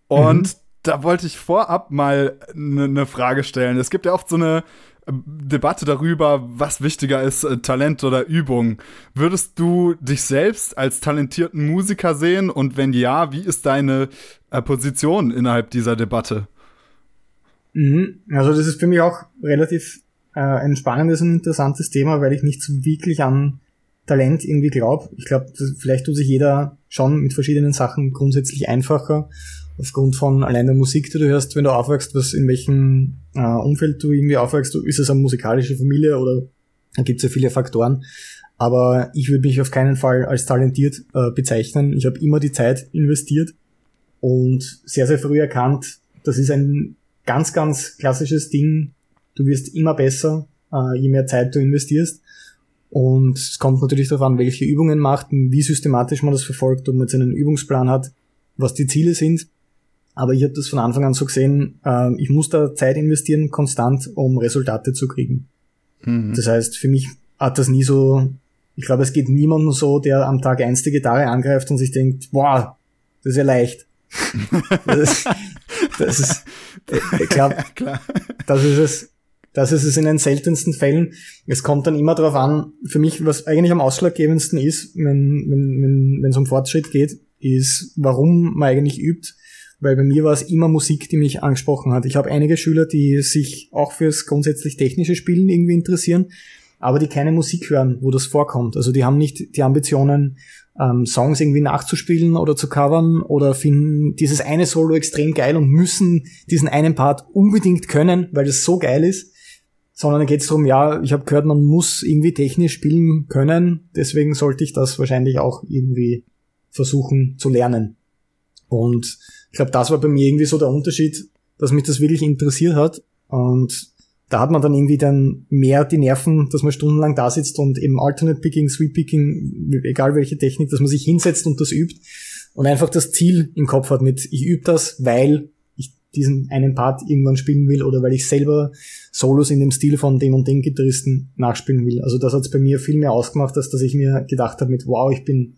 Und mhm. da wollte ich vorab mal eine ne Frage stellen. Es gibt ja oft so eine äh, Debatte darüber, was wichtiger ist, äh, Talent oder Übung. Würdest du dich selbst als talentierten Musiker sehen? Und wenn ja, wie ist deine äh, Position innerhalb dieser Debatte? Mhm. Also das ist für mich auch relativ äh, ein spannendes und interessantes Thema, weil ich nicht so wirklich an Talent irgendwie glaube. Ich glaube, vielleicht tut sich jeder schon mit verschiedenen Sachen grundsätzlich einfacher aufgrund von allein der Musik, die du hörst, wenn du aufwächst, was in welchem äh, Umfeld du irgendwie aufwächst, ist es eine musikalische Familie oder da gibt es ja viele Faktoren. Aber ich würde mich auf keinen Fall als talentiert äh, bezeichnen. Ich habe immer die Zeit investiert und sehr, sehr früh erkannt, das ist ein ganz, ganz klassisches Ding. Du wirst immer besser, äh, je mehr Zeit du investierst. Und es kommt natürlich darauf an, welche Übungen macht, wie systematisch man das verfolgt, ob man jetzt einen Übungsplan hat, was die Ziele sind. Aber ich habe das von Anfang an so gesehen, äh, ich muss da Zeit investieren, konstant, um Resultate zu kriegen. Mhm. Das heißt, für mich hat das nie so, ich glaube, es geht niemandem so, der am Tag eins die Gitarre angreift und sich denkt, wow, das ist ja leicht. <laughs> das, das ist, ich glaube, das ist es, das ist es in den seltensten Fällen. Es kommt dann immer darauf an, für mich, was eigentlich am ausschlaggebendsten ist, wenn, wenn, wenn, wenn es um Fortschritt geht, ist, warum man eigentlich übt. Weil bei mir war es immer Musik, die mich angesprochen hat. Ich habe einige Schüler, die sich auch fürs grundsätzlich technische Spielen irgendwie interessieren, aber die keine Musik hören, wo das vorkommt. Also die haben nicht die Ambitionen, ähm, Songs irgendwie nachzuspielen oder zu covern oder finden dieses eine Solo extrem geil und müssen diesen einen Part unbedingt können, weil das so geil ist. Sondern geht es darum, ja, ich habe gehört, man muss irgendwie technisch spielen können, deswegen sollte ich das wahrscheinlich auch irgendwie versuchen zu lernen. Und ich glaube, das war bei mir irgendwie so der Unterschied, dass mich das wirklich interessiert hat. Und da hat man dann irgendwie dann mehr die Nerven, dass man stundenlang da sitzt und eben Alternate Picking, Sweep Picking, egal welche Technik, dass man sich hinsetzt und das übt und einfach das Ziel im Kopf hat mit, ich übe das, weil diesen einen Part irgendwann spielen will oder weil ich selber Solos in dem Stil von dem und dem Gitarristen nachspielen will. Also das hat's bei mir viel mehr ausgemacht, als dass ich mir gedacht habe mit, wow, ich bin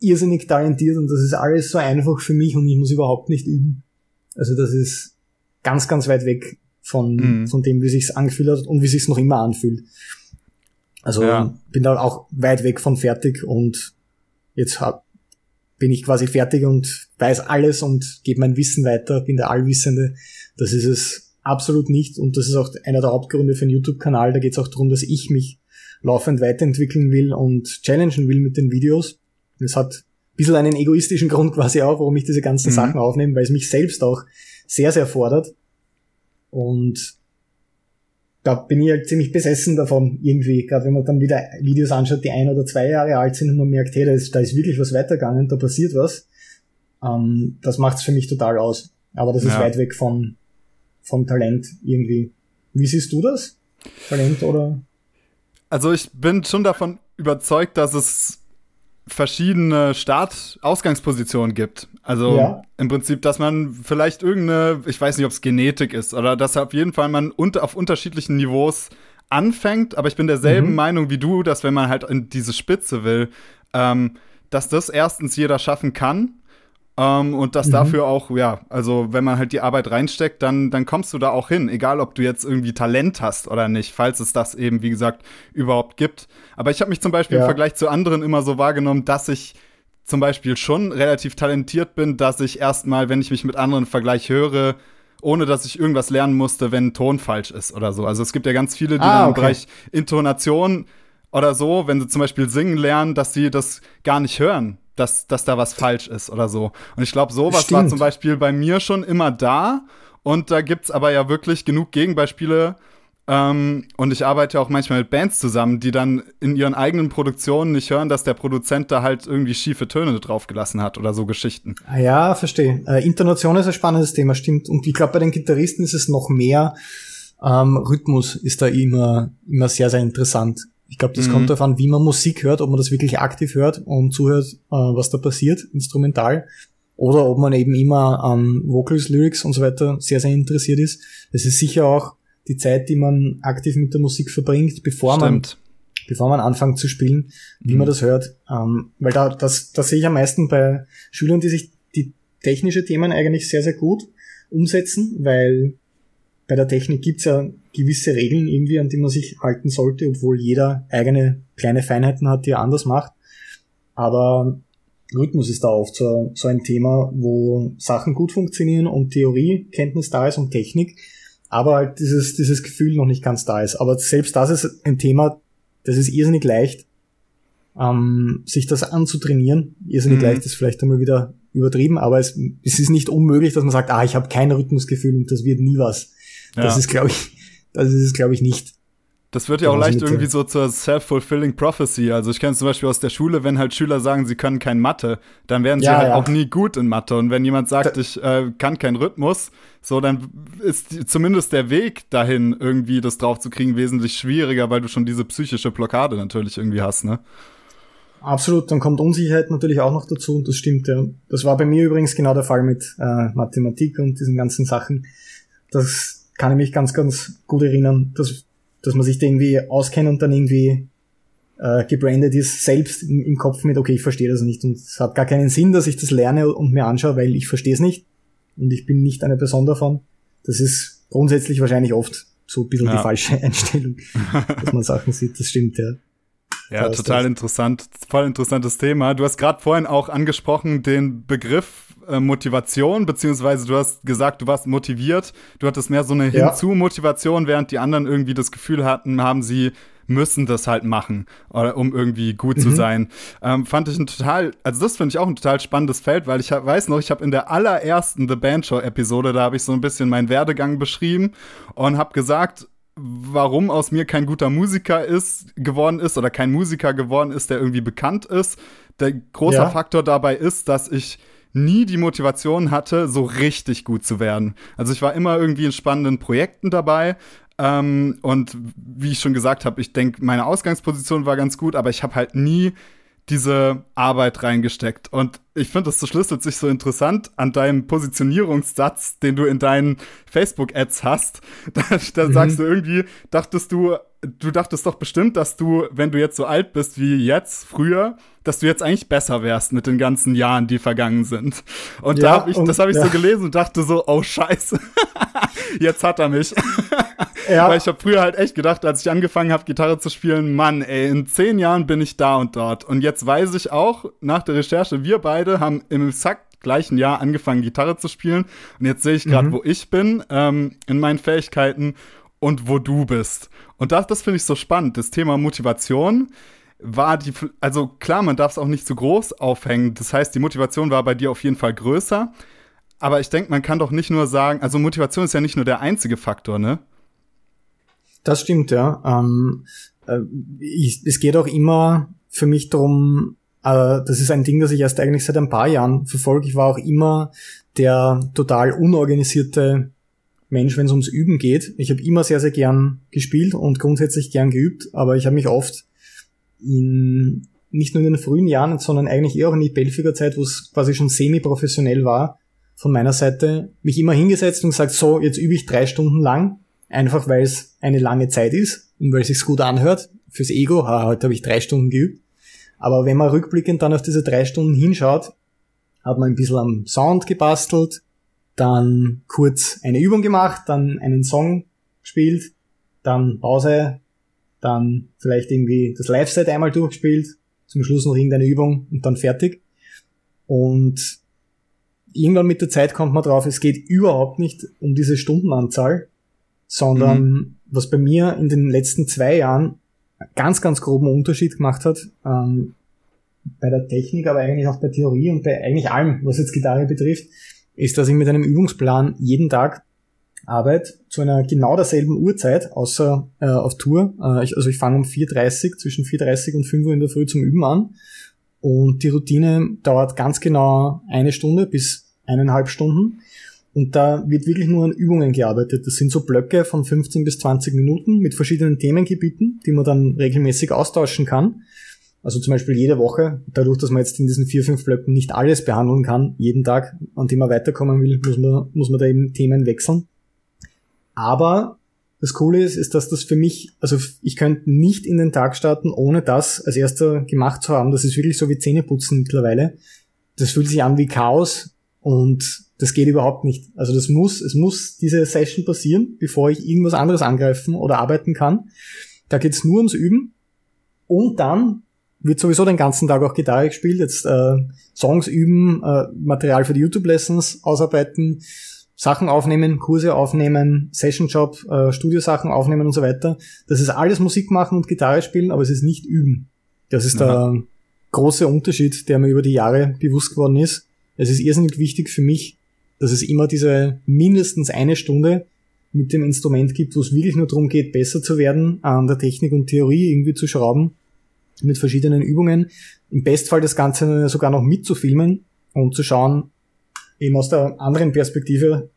irrsinnig talentiert und das ist alles so einfach für mich und ich muss überhaupt nicht üben. Also das ist ganz, ganz weit weg von, mhm. von dem, wie sich's angefühlt hat und wie sich's noch immer anfühlt. Also ja. bin da auch weit weg von fertig und jetzt hab, bin ich quasi fertig und weiß alles und gebe mein Wissen weiter, bin der Allwissende. Das ist es absolut nicht und das ist auch einer der Hauptgründe für einen YouTube-Kanal. Da geht es auch darum, dass ich mich laufend weiterentwickeln will und challengen will mit den Videos. Das hat ein bisschen einen egoistischen Grund <laughs> quasi auch, warum ich diese ganzen mhm. Sachen aufnehme, weil es mich selbst auch sehr, sehr fordert. Und da bin ich halt ziemlich besessen davon irgendwie, gerade wenn man dann wieder Videos anschaut, die ein oder zwei Jahre alt sind und man merkt, hey, da ist, da ist wirklich was weitergegangen, da passiert was. Ähm, das macht's für mich total aus. Aber das ja. ist weit weg von, von Talent irgendwie. Wie siehst du das? Talent oder? Also ich bin schon davon überzeugt, dass es verschiedene Start-Ausgangspositionen gibt. Also ja. im Prinzip, dass man vielleicht irgendeine, ich weiß nicht, ob es Genetik ist, oder dass auf jeden Fall man unter, auf unterschiedlichen Niveaus anfängt, aber ich bin derselben mhm. Meinung wie du, dass wenn man halt in diese Spitze will, ähm, dass das erstens jeder schaffen kann ähm, und dass mhm. dafür auch, ja, also wenn man halt die Arbeit reinsteckt, dann, dann kommst du da auch hin, egal ob du jetzt irgendwie Talent hast oder nicht, falls es das eben, wie gesagt, überhaupt gibt. Aber ich habe mich zum Beispiel ja. im Vergleich zu anderen immer so wahrgenommen, dass ich zum Beispiel schon relativ talentiert bin, dass ich erstmal, wenn ich mich mit anderen Vergleich höre, ohne dass ich irgendwas lernen musste, wenn ein Ton falsch ist oder so. Also es gibt ja ganz viele, die ah, okay. im Bereich Intonation oder so, wenn sie zum Beispiel singen lernen, dass sie das gar nicht hören dass, dass da was falsch ist oder so. Und ich glaube, sowas Stimmt. war zum Beispiel bei mir schon immer da. Und da gibt es aber ja wirklich genug Gegenbeispiele. Ähm, und ich arbeite auch manchmal mit Bands zusammen, die dann in ihren eigenen Produktionen nicht hören, dass der Produzent da halt irgendwie schiefe Töne draufgelassen hat oder so Geschichten. Ah ja, verstehe. Äh, Intonation ist ein spannendes Thema, stimmt. Und ich glaube, bei den Gitarristen ist es noch mehr. Ähm, Rhythmus ist da immer, immer sehr, sehr interessant. Ich glaube, das mhm. kommt darauf an, wie man Musik hört, ob man das wirklich aktiv hört und zuhört, äh, was da passiert, instrumental, oder ob man eben immer an Vocals, Lyrics und so weiter sehr, sehr interessiert ist. Es ist sicher auch die Zeit, die man aktiv mit der Musik verbringt, bevor Stimmt. bevor man anfängt zu spielen, wie mhm. man das hört. Ähm, weil da, das, das sehe ich am meisten bei Schülern, die sich die technische Themen eigentlich sehr, sehr gut umsetzen, weil bei der Technik gibt's ja gewisse Regeln irgendwie, an die man sich halten sollte, obwohl jeder eigene kleine Feinheiten hat, die er anders macht. Aber Rhythmus ist da oft so, so ein Thema, wo Sachen gut funktionieren und Theoriekenntnis da ist und Technik, aber halt dieses, dieses Gefühl noch nicht ganz da ist. Aber selbst das ist ein Thema, das ist irrsinnig leicht, ähm, sich das anzutrainieren. Irrsinnig mhm. leicht ist vielleicht einmal wieder übertrieben, aber es, es ist nicht unmöglich, dass man sagt, ah, ich habe kein Rhythmusgefühl und das wird nie was. Ja. Das ist, glaube ich, das ist es, glaube ich, nicht. Das wird ja auch leicht irgendwie so zur self-fulfilling prophecy. Also ich kenne es zum Beispiel aus der Schule, wenn halt Schüler sagen, sie können kein Mathe, dann werden sie ja, halt ja. auch nie gut in Mathe. Und wenn jemand sagt, da ich äh, kann keinen Rhythmus, so dann ist die, zumindest der Weg dahin, irgendwie das drauf zu kriegen, wesentlich schwieriger, weil du schon diese psychische Blockade natürlich irgendwie hast, ne? Absolut, dann kommt Unsicherheit natürlich auch noch dazu und das stimmt ja. Das war bei mir übrigens genau der Fall mit äh, Mathematik und diesen ganzen Sachen. Das kann ich mich ganz, ganz gut erinnern. Das dass man sich da irgendwie auskennt und dann irgendwie äh, gebrandet ist, selbst im, im Kopf mit, okay, ich verstehe das nicht und es hat gar keinen Sinn, dass ich das lerne und mir anschaue, weil ich verstehe es nicht und ich bin nicht eine Person davon. Das ist grundsätzlich wahrscheinlich oft so ein bisschen ja. die falsche <laughs> Einstellung, dass man Sachen sieht, das stimmt, ja. Ja, total interessant, voll interessantes Thema. Du hast gerade vorhin auch angesprochen den Begriff äh, Motivation, beziehungsweise du hast gesagt, du warst motiviert. Du hattest mehr so eine ja. Hinzu-Motivation, während die anderen irgendwie das Gefühl hatten, haben sie müssen das halt machen, oder, um irgendwie gut mhm. zu sein. Ähm, fand ich ein total, also das finde ich auch ein total spannendes Feld, weil ich hab, weiß noch, ich habe in der allerersten The Band Show Episode, da habe ich so ein bisschen meinen Werdegang beschrieben und habe gesagt, warum aus mir kein guter Musiker ist, geworden ist oder kein Musiker geworden ist, der irgendwie bekannt ist. Der große ja. Faktor dabei ist, dass ich nie die Motivation hatte, so richtig gut zu werden. Also ich war immer irgendwie in spannenden Projekten dabei. Ähm, und wie ich schon gesagt habe, ich denke, meine Ausgangsposition war ganz gut, aber ich habe halt nie diese Arbeit reingesteckt. Und ich finde, das verschlüsselt sich so interessant an deinem Positionierungssatz, den du in deinen Facebook-Ads hast. <laughs> Da, da mhm. sagst du irgendwie, dachtest du, du dachtest doch bestimmt, dass du, wenn du jetzt so alt bist wie jetzt, früher, dass du jetzt eigentlich besser wärst mit den ganzen Jahren, die vergangen sind. Und ja, da hab ich, das habe ich ja. so gelesen und dachte so, oh Scheiße, <laughs> jetzt hat er mich. <laughs> Ja. Weil ich habe früher halt echt gedacht, als ich angefangen habe, Gitarre zu spielen, Mann, ey, in zehn Jahren bin ich da und dort. Und jetzt weiß ich auch, nach der Recherche, wir beide haben im exakt gleichen Jahr angefangen, Gitarre zu spielen. Und jetzt sehe ich gerade, mhm. wo ich bin ähm, in meinen Fähigkeiten und wo du bist. Und das, das finde ich so spannend. Das Thema Motivation war die, also klar, man darf es auch nicht zu groß aufhängen. Das heißt, die Motivation war bei dir auf jeden Fall größer. Aber ich denke, man kann doch nicht nur sagen, also Motivation ist ja nicht nur der einzige Faktor, ne? Das stimmt, ja. Ähm, äh, ich, es geht auch immer für mich darum, äh, das ist ein Ding, das ich erst eigentlich seit ein paar Jahren verfolge. Ich war auch immer der total unorganisierte Mensch, wenn es ums Üben geht. Ich habe immer sehr, sehr gern gespielt und grundsätzlich gern geübt, aber ich habe mich oft in nicht nur in den frühen Jahren, sondern eigentlich eher auch in die Belfiger Zeit, wo es quasi schon semi-professionell war, von meiner Seite mich immer hingesetzt und gesagt, so, jetzt übe ich drei Stunden lang Einfach weil es eine lange Zeit ist und weil es sich gut anhört. Fürs Ego, ha, heute habe ich drei Stunden geübt. Aber wenn man rückblickend dann auf diese drei Stunden hinschaut, hat man ein bisschen am Sound gebastelt, dann kurz eine Übung gemacht, dann einen Song gespielt, dann Pause, dann vielleicht irgendwie das Live-Set einmal durchgespielt, zum Schluss noch irgendeine Übung und dann fertig. Und irgendwann mit der Zeit kommt man drauf, es geht überhaupt nicht um diese Stundenanzahl, sondern mhm. was bei mir in den letzten zwei Jahren ganz, ganz groben Unterschied gemacht hat, ähm, bei der Technik, aber eigentlich auch bei Theorie und bei eigentlich allem, was jetzt Gitarre betrifft, ist, dass ich mit einem Übungsplan jeden Tag arbeite zu einer genau derselben Uhrzeit, außer äh, auf Tour. Äh, ich, also ich fange um 4.30 zwischen 4.30 und 5 Uhr in der Früh zum Üben an. Und die Routine dauert ganz genau eine Stunde bis eineinhalb Stunden. Und da wird wirklich nur an Übungen gearbeitet. Das sind so Blöcke von 15 bis 20 Minuten mit verschiedenen Themengebieten, die man dann regelmäßig austauschen kann. Also zum Beispiel jede Woche, dadurch, dass man jetzt in diesen vier, fünf Blöcken nicht alles behandeln kann, jeden Tag, an dem man weiterkommen will, muss man, muss man da eben Themen wechseln. Aber das Coole ist, ist, dass das für mich, also ich könnte nicht in den Tag starten, ohne das als erster gemacht zu haben. Das ist wirklich so wie Zähneputzen mittlerweile. Das fühlt sich an wie Chaos und das geht überhaupt nicht. Also das muss, es muss diese Session passieren, bevor ich irgendwas anderes angreifen oder arbeiten kann. Da geht's nur ums Üben. Und dann wird sowieso den ganzen Tag auch Gitarre gespielt. Jetzt äh, Songs üben, äh, Material für die YouTube-Lessons ausarbeiten, Sachen aufnehmen, Kurse aufnehmen, Session-Job, äh, Studiosachen aufnehmen und so weiter. Das ist alles Musik machen und Gitarre spielen, aber es ist nicht üben. Das ist Aha. der große Unterschied, der mir über die Jahre bewusst geworden ist. Es ist irrsinnig wichtig für mich, dass es immer diese mindestens eine Stunde mit dem Instrument gibt, wo es wirklich nur darum geht, besser zu werden, an der Technik und Theorie irgendwie zu schrauben, mit verschiedenen Übungen. Im Bestfall das Ganze sogar noch mitzufilmen und zu schauen, eben aus der anderen Perspektive.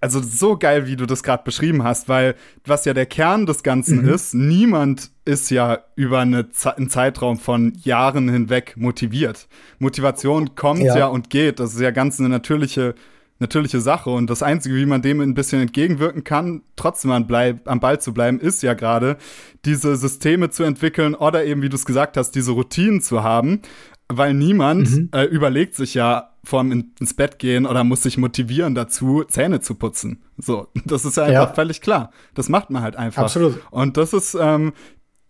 Also so geil, wie du das gerade beschrieben hast, weil was ja der Kern des Ganzen mhm. ist, niemand ist ja über eine, einen Zeitraum von Jahren hinweg motiviert. Motivation kommt ja. ja und geht. Das ist ja ganz eine natürliche natürliche Sache. Und das Einzige, wie man dem ein bisschen entgegenwirken kann, trotzdem am, bleib, am Ball zu bleiben, ist ja gerade, diese Systeme zu entwickeln oder eben, wie du es gesagt hast, diese Routinen zu haben. Weil niemand mhm. äh, überlegt sich ja vorm in, ins Bett gehen oder muss sich motivieren dazu, Zähne zu putzen. So, <laughs> das ist ja einfach ja. völlig klar. Das macht man halt einfach. Absolut. Und das ist ähm,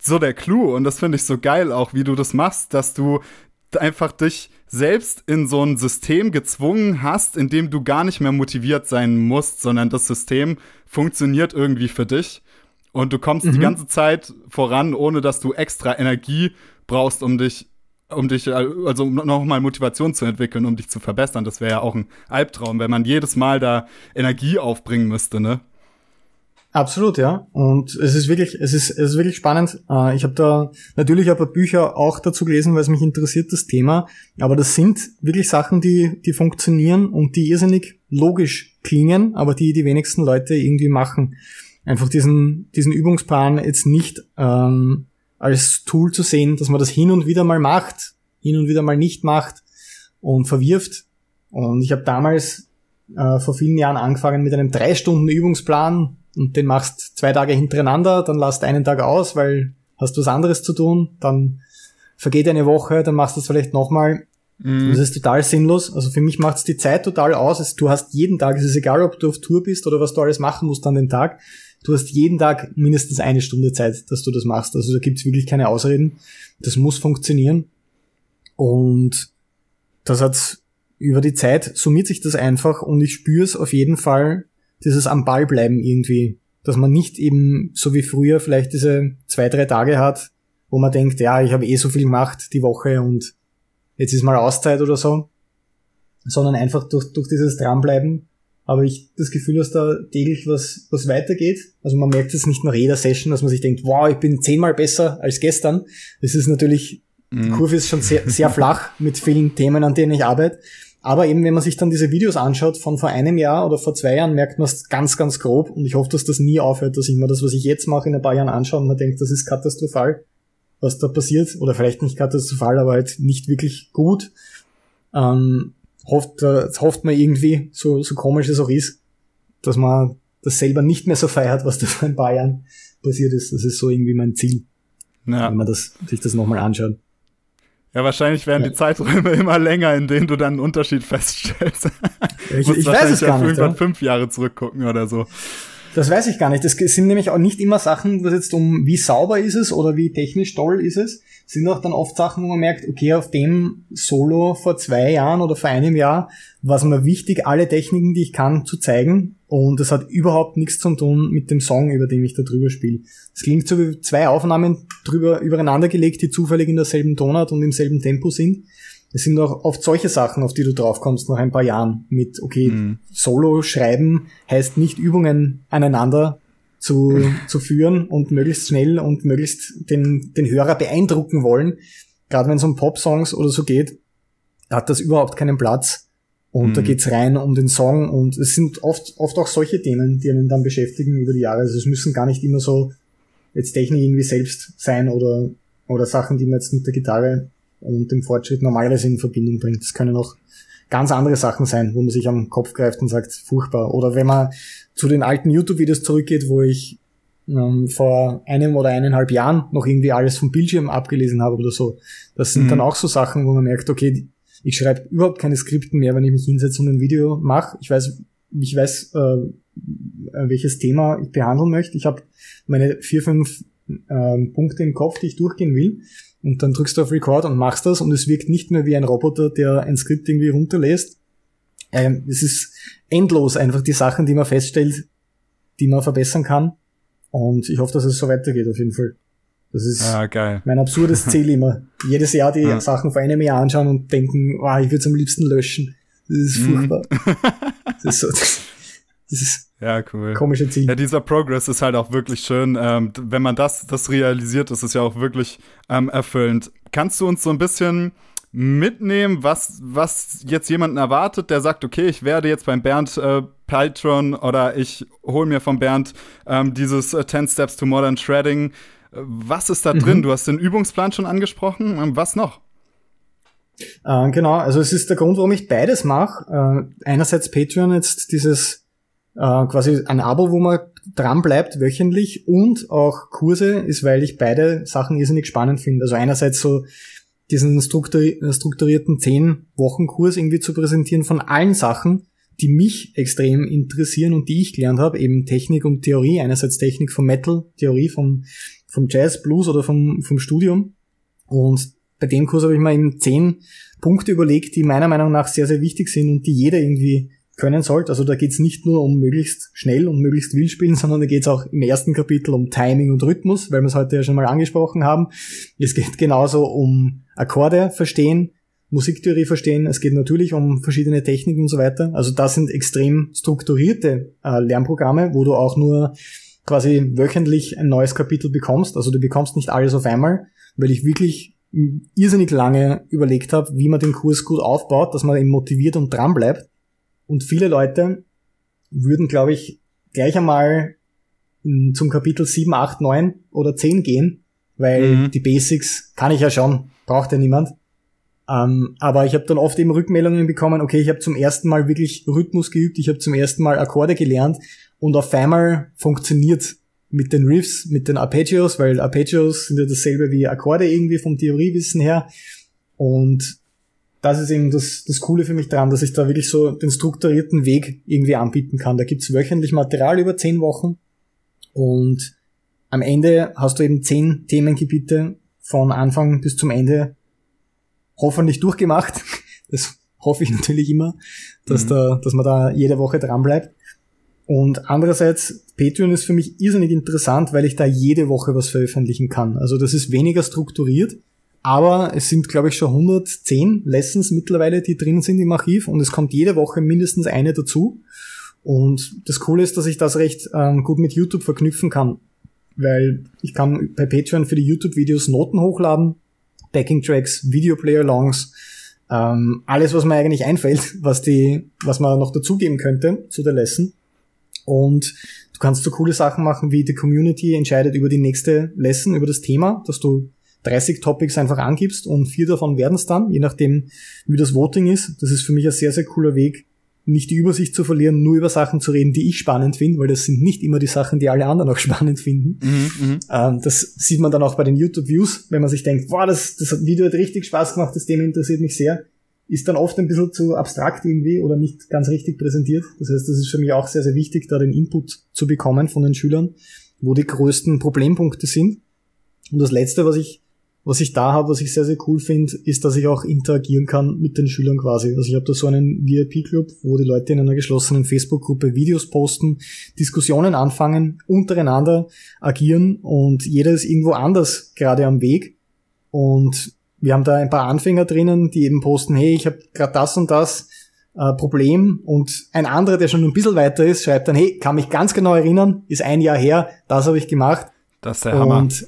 so der Clou. Und das finde ich so geil auch, wie du das machst, dass du einfach dich selbst in so ein System gezwungen hast, in dem du gar nicht mehr motiviert sein musst, sondern das System funktioniert irgendwie für dich und du kommst mhm. die ganze Zeit voran, ohne dass du extra Energie brauchst, um dich um dich, also um nochmal Motivation zu entwickeln, um dich zu verbessern. Das wäre ja auch ein Albtraum, wenn man jedes Mal da Energie aufbringen müsste, ne? Absolut, ja. Und es ist wirklich, es ist, es ist wirklich spannend. Äh, ich habe da natürlich ein paar Bücher auch dazu gelesen, weil es mich interessiert, das Thema. Aber das sind wirklich Sachen, die, die funktionieren und die irrsinnig logisch klingen, aber die die wenigsten Leute irgendwie machen. Einfach diesen, diesen Übungsplan jetzt nicht ähm, als Tool zu sehen, dass man das hin und wieder mal macht, hin und wieder mal nicht macht und verwirft. Und ich habe damals äh, vor vielen Jahren angefangen mit einem drei Stunden Übungsplan, und den machst zwei Tage hintereinander, dann lasst einen Tag aus, weil hast was anderes zu tun, dann vergeht eine Woche, dann machst du es vielleicht nochmal. Mhm. Das ist total sinnlos. Also für mich macht es die Zeit total aus. Du hast jeden Tag, es ist egal, ob du auf Tour bist oder was du alles machen musst an den Tag, du hast jeden Tag mindestens eine Stunde Zeit, dass du das machst. Also da gibt's wirklich keine Ausreden. Das muss funktionieren. Und das hat über die Zeit summiert sich das einfach und ich spüre es auf jeden Fall dieses am Ball bleiben irgendwie. Dass man nicht eben so wie früher vielleicht diese zwei, drei Tage hat, wo man denkt, ja, ich habe eh so viel gemacht die Woche und jetzt ist mal Auszeit oder so. Sondern einfach durch, durch dieses Dranbleiben habe ich das Gefühl, dass da täglich was, was weitergeht. Also man merkt es nicht nach jeder Session, dass man sich denkt, wow, ich bin zehnmal besser als gestern. Das ist natürlich, mhm. die Kurve ist schon sehr, sehr flach mit vielen Themen, an denen ich arbeite. Aber eben, wenn man sich dann diese Videos anschaut von vor einem Jahr oder vor zwei Jahren, merkt man es ganz, ganz grob. Und ich hoffe, dass das nie aufhört, dass ich mir das, was ich jetzt mache, in ein paar Jahren anschaue und man denkt, das ist katastrophal, was da passiert. Oder vielleicht nicht katastrophal, aber halt nicht wirklich gut. Ähm, hofft, äh, hofft man irgendwie, so, so komisch es auch ist, dass man das selber nicht mehr so feiert, was da vor ein paar Jahren passiert ist. Das ist so irgendwie mein Ziel. Ja. Wenn man das, sich das nochmal anschaut. Ja, wahrscheinlich werden ja. die Zeiträume immer länger, in denen du dann einen Unterschied feststellst. <laughs> Ich, ich weiß es gar nicht. Irgendwann ja. fünf Jahre zurückgucken oder so. Das weiß ich gar nicht. Das sind nämlich auch nicht immer Sachen, was jetzt um wie sauber ist es oder wie technisch toll ist es, sind auch dann oft Sachen, wo man merkt, okay, auf dem Solo vor zwei Jahren oder vor einem Jahr war es mir wichtig, alle Techniken, die ich kann, zu zeigen. Und das hat überhaupt nichts zu tun mit dem Song, über den ich da drüber spiele. Es klingt so wie zwei Aufnahmen drüber übereinander gelegt, die zufällig in derselben Tonart und im selben Tempo sind. Es sind auch oft solche Sachen, auf die du draufkommst nach ein paar Jahren. Mit, okay, mhm. Solo schreiben heißt nicht Übungen aneinander zu, zu führen und möglichst schnell und möglichst den, den Hörer beeindrucken wollen. Gerade wenn es um Pop-Songs oder so geht, hat das überhaupt keinen Platz. Und mhm. da geht's rein um den Song und es sind oft, oft auch solche Themen, die einen dann beschäftigen über die Jahre. Also es müssen gar nicht immer so jetzt Technik irgendwie selbst sein oder, oder Sachen, die man jetzt mit der Gitarre und dem Fortschritt normalerweise in Verbindung bringt. Das können auch ganz andere Sachen sein, wo man sich am Kopf greift und sagt, furchtbar. Oder wenn man zu den alten YouTube-Videos zurückgeht, wo ich ähm, vor einem oder eineinhalb Jahren noch irgendwie alles vom Bildschirm abgelesen habe oder so. Das sind mhm. dann auch so Sachen, wo man merkt, okay, ich schreibe überhaupt keine Skripten mehr, wenn ich mich hinsetze und ein Video mache. Ich weiß, ich weiß, äh, welches Thema ich behandeln möchte. Ich habe meine vier, fünf äh, Punkte im Kopf, die ich durchgehen will. Und dann drückst du auf Record und machst das und es wirkt nicht mehr wie ein Roboter, der ein Skript irgendwie runterlässt. Ähm, es ist endlos einfach die Sachen, die man feststellt, die man verbessern kann. Und ich hoffe, dass es so weitergeht auf jeden Fall. Das ist geil. mein absurdes <laughs> Ziel immer. Jedes Jahr die ja. Sachen vor einem Jahr anschauen und denken, oh, ich würde es am liebsten löschen. Das ist mhm. furchtbar. <laughs> das ist so, das, das ist ja, cool. Komische Ziel. Ja, dieser Progress ist halt auch wirklich schön. Ähm, wenn man das, das realisiert, ist es ja auch wirklich ähm, erfüllend. Kannst du uns so ein bisschen mitnehmen, was, was jetzt jemanden erwartet, der sagt, okay, ich werde jetzt beim Bernd äh, Patron oder ich hole mir von Bernd ähm, dieses äh, 10 Steps to Modern Shredding. Was ist da mhm. drin? Du hast den Übungsplan schon angesprochen. Ähm, was noch? Äh, genau, also es ist der Grund, warum ich beides mache. Äh, einerseits Patreon jetzt dieses äh, quasi ein Abo, wo man dran bleibt wöchentlich und auch Kurse ist, weil ich beide Sachen irrsinnig spannend finde. Also einerseits so diesen strukturierten 10 Wochen Kurs irgendwie zu präsentieren von allen Sachen, die mich extrem interessieren und die ich gelernt habe, eben Technik und Theorie, einerseits Technik vom Metal, Theorie vom, vom Jazz, Blues oder vom, vom Studium. Und bei dem Kurs habe ich mir eben zehn Punkte überlegt, die meiner Meinung nach sehr, sehr wichtig sind und die jeder irgendwie können sollte. Also da geht es nicht nur um möglichst schnell und möglichst wild spielen, sondern da geht es auch im ersten Kapitel um Timing und Rhythmus, weil wir es heute ja schon mal angesprochen haben. Es geht genauso um Akkorde verstehen, Musiktheorie verstehen. Es geht natürlich um verschiedene Techniken und so weiter. Also das sind extrem strukturierte äh, Lernprogramme, wo du auch nur quasi wöchentlich ein neues Kapitel bekommst. Also du bekommst nicht alles auf einmal, weil ich wirklich irrsinnig lange überlegt habe, wie man den Kurs gut aufbaut, dass man eben motiviert und dran bleibt. Und viele Leute würden, glaube ich, gleich einmal zum Kapitel 7, 8, 9 oder 10 gehen, weil mhm. die Basics kann ich ja schon, braucht ja niemand. Ähm, aber ich habe dann oft eben Rückmeldungen bekommen, okay, ich habe zum ersten Mal wirklich Rhythmus geübt, ich habe zum ersten Mal Akkorde gelernt und auf einmal funktioniert mit den Riffs, mit den Arpeggios, weil Arpeggios sind ja dasselbe wie Akkorde irgendwie vom Theoriewissen her. Und das ist eben das, das Coole für mich dran, dass ich da wirklich so den strukturierten Weg irgendwie anbieten kann. Da gibt's wöchentlich Material über zehn Wochen und am Ende hast du eben zehn Themengebiete von Anfang bis zum Ende hoffentlich durchgemacht. <laughs> Das hoffe ich natürlich immer, dass, mhm. da, dass man da jede Woche dran bleibt. Und andererseits, Patreon ist für mich irrsinnig interessant, weil ich da jede Woche was veröffentlichen kann. Also das ist weniger strukturiert, aber es sind, glaube ich, schon 110 Lessons mittlerweile, die drin sind im Archiv und es kommt jede Woche mindestens eine dazu. Und das Coole ist, dass ich das recht ähm, gut mit YouTube verknüpfen kann, weil ich kann bei Patreon für die YouTube-Videos Noten hochladen, Backing-Tracks, Videoplayer-Longs, ähm, alles, was mir eigentlich einfällt, <laughs> was die, was man noch dazugeben könnte zu der Lesson. Und du kannst so coole Sachen machen, wie die Community entscheidet über die nächste Lesson, über das Thema, dass du 30 Topics einfach angibst und vier davon werden es dann, je nachdem, wie das Voting ist. Das ist für mich ein sehr, sehr cooler Weg, nicht die Übersicht zu verlieren, nur über Sachen zu reden, die ich spannend finde, weil das sind nicht immer die Sachen, die alle anderen auch <laughs> spannend finden. Mhm, mhm, ähm, das sieht man dann auch bei den YouTube-Views, wenn man sich denkt, boah, das, das Video hat richtig Spaß gemacht, das Thema interessiert mich sehr, ist dann oft ein bisschen zu abstrakt irgendwie oder nicht ganz richtig präsentiert. Das heißt, das ist für mich auch sehr, sehr wichtig, da den Input zu bekommen von den Schülern, wo die größten Problempunkte sind. Und das Letzte, was ich was ich da habe, was ich sehr, sehr cool finde, ist, dass ich auch interagieren kann mit den Schülern quasi. Also ich habe da so einen VIP-Club, wo die Leute in einer geschlossenen Facebook-Gruppe Videos posten, Diskussionen anfangen, untereinander agieren und jeder ist irgendwo anders gerade am Weg. Und wir haben da ein paar Anfänger drinnen, die eben posten, hey, ich habe gerade das und das äh, Problem und ein anderer, der schon ein bisschen weiter ist, schreibt dann, hey, kann mich ganz genau erinnern, ist ein Jahr her, das habe ich gemacht. Das ist der Hammer. Und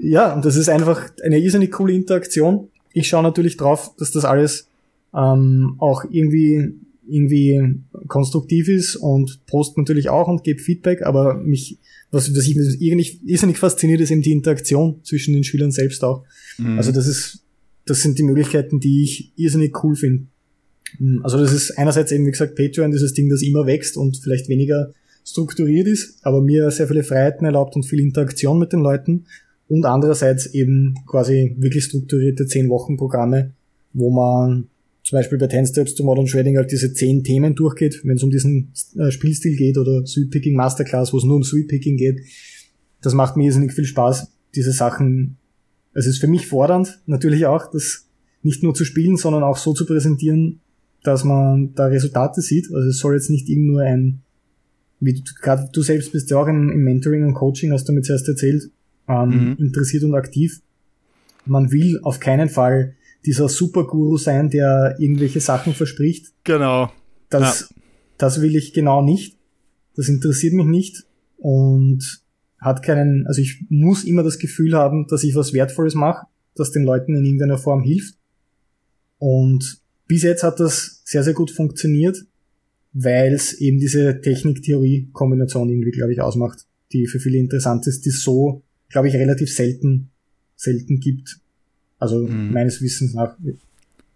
ja, und das ist einfach eine irrsinnig coole Interaktion. Ich schaue natürlich drauf, dass das alles ähm, auch irgendwie irgendwie konstruktiv ist und post natürlich auch und gebe Feedback, aber mich, was, was ich irgendwie irrsinnig fasziniert, ist eben die Interaktion zwischen den Schülern selbst auch. Mhm. Also das ist, das sind die Möglichkeiten, die ich irrsinnig cool finde. Also das ist einerseits eben, wie gesagt, Patreon, dieses Ding, das immer wächst und vielleicht weniger strukturiert ist, aber mir sehr viele Freiheiten erlaubt und viel Interaktion mit den Leuten und andererseits eben quasi wirklich strukturierte 10-Wochen-Programme, wo man zum Beispiel bei 10 Steps to Modern Shredding halt diese 10 Themen durchgeht, wenn es um diesen äh, Spielstil geht oder Sweet Picking Masterclass, wo es nur um Sweet Picking geht. Das macht mir irrsinnig viel Spaß, diese Sachen. Es ist für mich fordernd, natürlich auch, das nicht nur zu spielen, sondern auch so zu präsentieren, dass man da Resultate sieht. Also es soll jetzt nicht eben nur ein, wie du, gerade du selbst bist ja auch im Mentoring und Coaching, hast du mir zuerst erzählt, ähm, mhm. interessiert und aktiv. Man will auf keinen Fall dieser Superguru sein, der irgendwelche Sachen verspricht. Genau. Das, ja. das will ich genau nicht. Das interessiert mich nicht und hat keinen, also ich muss immer das Gefühl haben, dass ich was Wertvolles mache, das den Leuten in irgendeiner Form hilft. Und bis jetzt hat das sehr, sehr gut funktioniert, weil es eben diese Technik-Theorie-Kombination irgendwie, glaube ich, ausmacht, die für viele interessant ist, die so, glaube ich, relativ selten, selten gibt. Also mhm. meines Wissens nach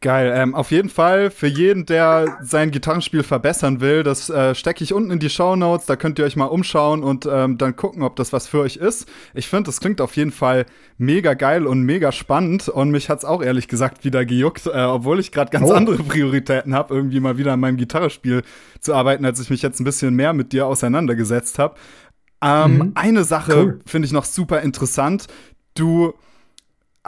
Geil. Ähm, auf jeden Fall für jeden, der sein Gitarrenspiel verbessern will, das äh, stecke ich unten in die Show Notes. Da könnt ihr euch mal umschauen und ähm, dann gucken, ob das was für euch ist. Ich finde, das klingt auf jeden Fall mega geil und mega spannend. Und mich hat's auch ehrlich gesagt wieder gejuckt, äh, obwohl ich gerade ganz oh. andere Prioritäten habe, irgendwie mal wieder an meinem Gitarrespiel zu arbeiten, als ich mich jetzt ein bisschen mehr mit dir auseinandergesetzt habe. Ähm, mhm. Eine Sache cool. finde ich noch super interessant. Du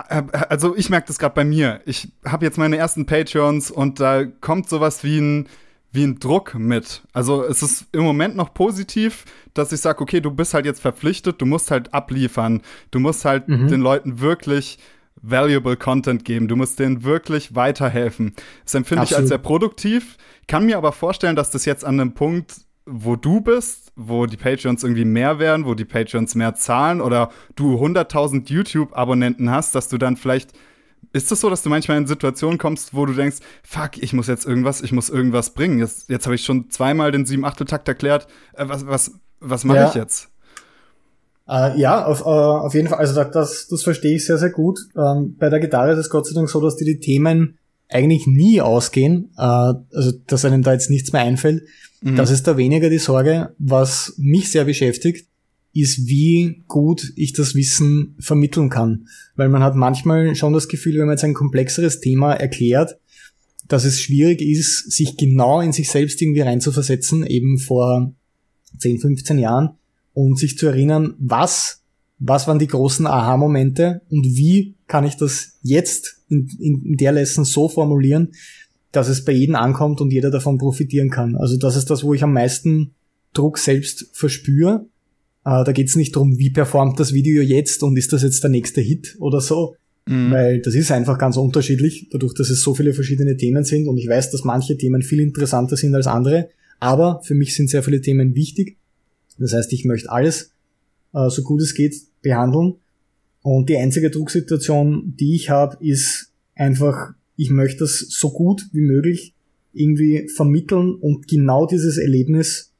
äh, also ich merke das gerade bei mir. Ich habe jetzt meine ersten Patreons und da kommt sowas wie ein wie ein Druck mit. Also es ist im Moment noch positiv, dass ich sage, okay, du bist halt jetzt verpflichtet, du musst halt abliefern, du musst halt mhm. den Leuten wirklich valuable Content geben, du musst denen wirklich weiterhelfen. Das empfinde Absolut. ich als sehr produktiv, kann mir aber vorstellen, dass das jetzt an einem Punkt wo du bist, wo die Patreons irgendwie mehr werden, wo die Patreons mehr zahlen oder du 100.000 YouTube-Abonnenten hast, dass du dann vielleicht ist es so, dass du manchmal in Situationen kommst, wo du denkst, fuck, ich muss jetzt irgendwas, ich muss irgendwas bringen. Jetzt, jetzt habe ich schon zweimal den 7-8-Takt erklärt. Äh, was was, was mache ja. ich jetzt? Uh, ja, auf, uh, auf jeden Fall. Also das, das verstehe ich sehr, sehr gut. Ähm, bei der Gitarre ist es Gott sei Dank so, dass dir die Themen eigentlich nie ausgehen. Uh, also dass einem da jetzt nichts mehr einfällt. Mhm. Das ist da weniger die Sorge. Was mich sehr beschäftigt, ist, wie gut ich das Wissen vermitteln kann. Weil man hat manchmal schon das Gefühl, wenn man jetzt ein komplexeres Thema erklärt, dass es schwierig ist, sich genau in sich selbst irgendwie reinzuversetzen, eben vor 10, 15 Jahren und sich zu erinnern, was, was waren die großen Aha-Momente und wie kann ich das jetzt in, in der Lesson so formulieren, dass es bei jedem ankommt und jeder davon profitieren kann. Also das ist das, wo ich am meisten Druck selbst verspüre. Äh, da geht es nicht darum, wie performt das Video jetzt und ist das jetzt der nächste Hit oder so, mhm. weil das ist einfach ganz unterschiedlich, dadurch, dass es so viele verschiedene Themen sind und ich weiß, dass manche Themen viel interessanter sind als andere, aber für mich sind sehr viele Themen wichtig. Das heißt, ich möchte alles, äh, so gut es geht, behandeln. Und die einzige Drucksituation, die ich habe, ist einfach ich möchte das so gut wie möglich irgendwie vermitteln und genau dieses Erlebnis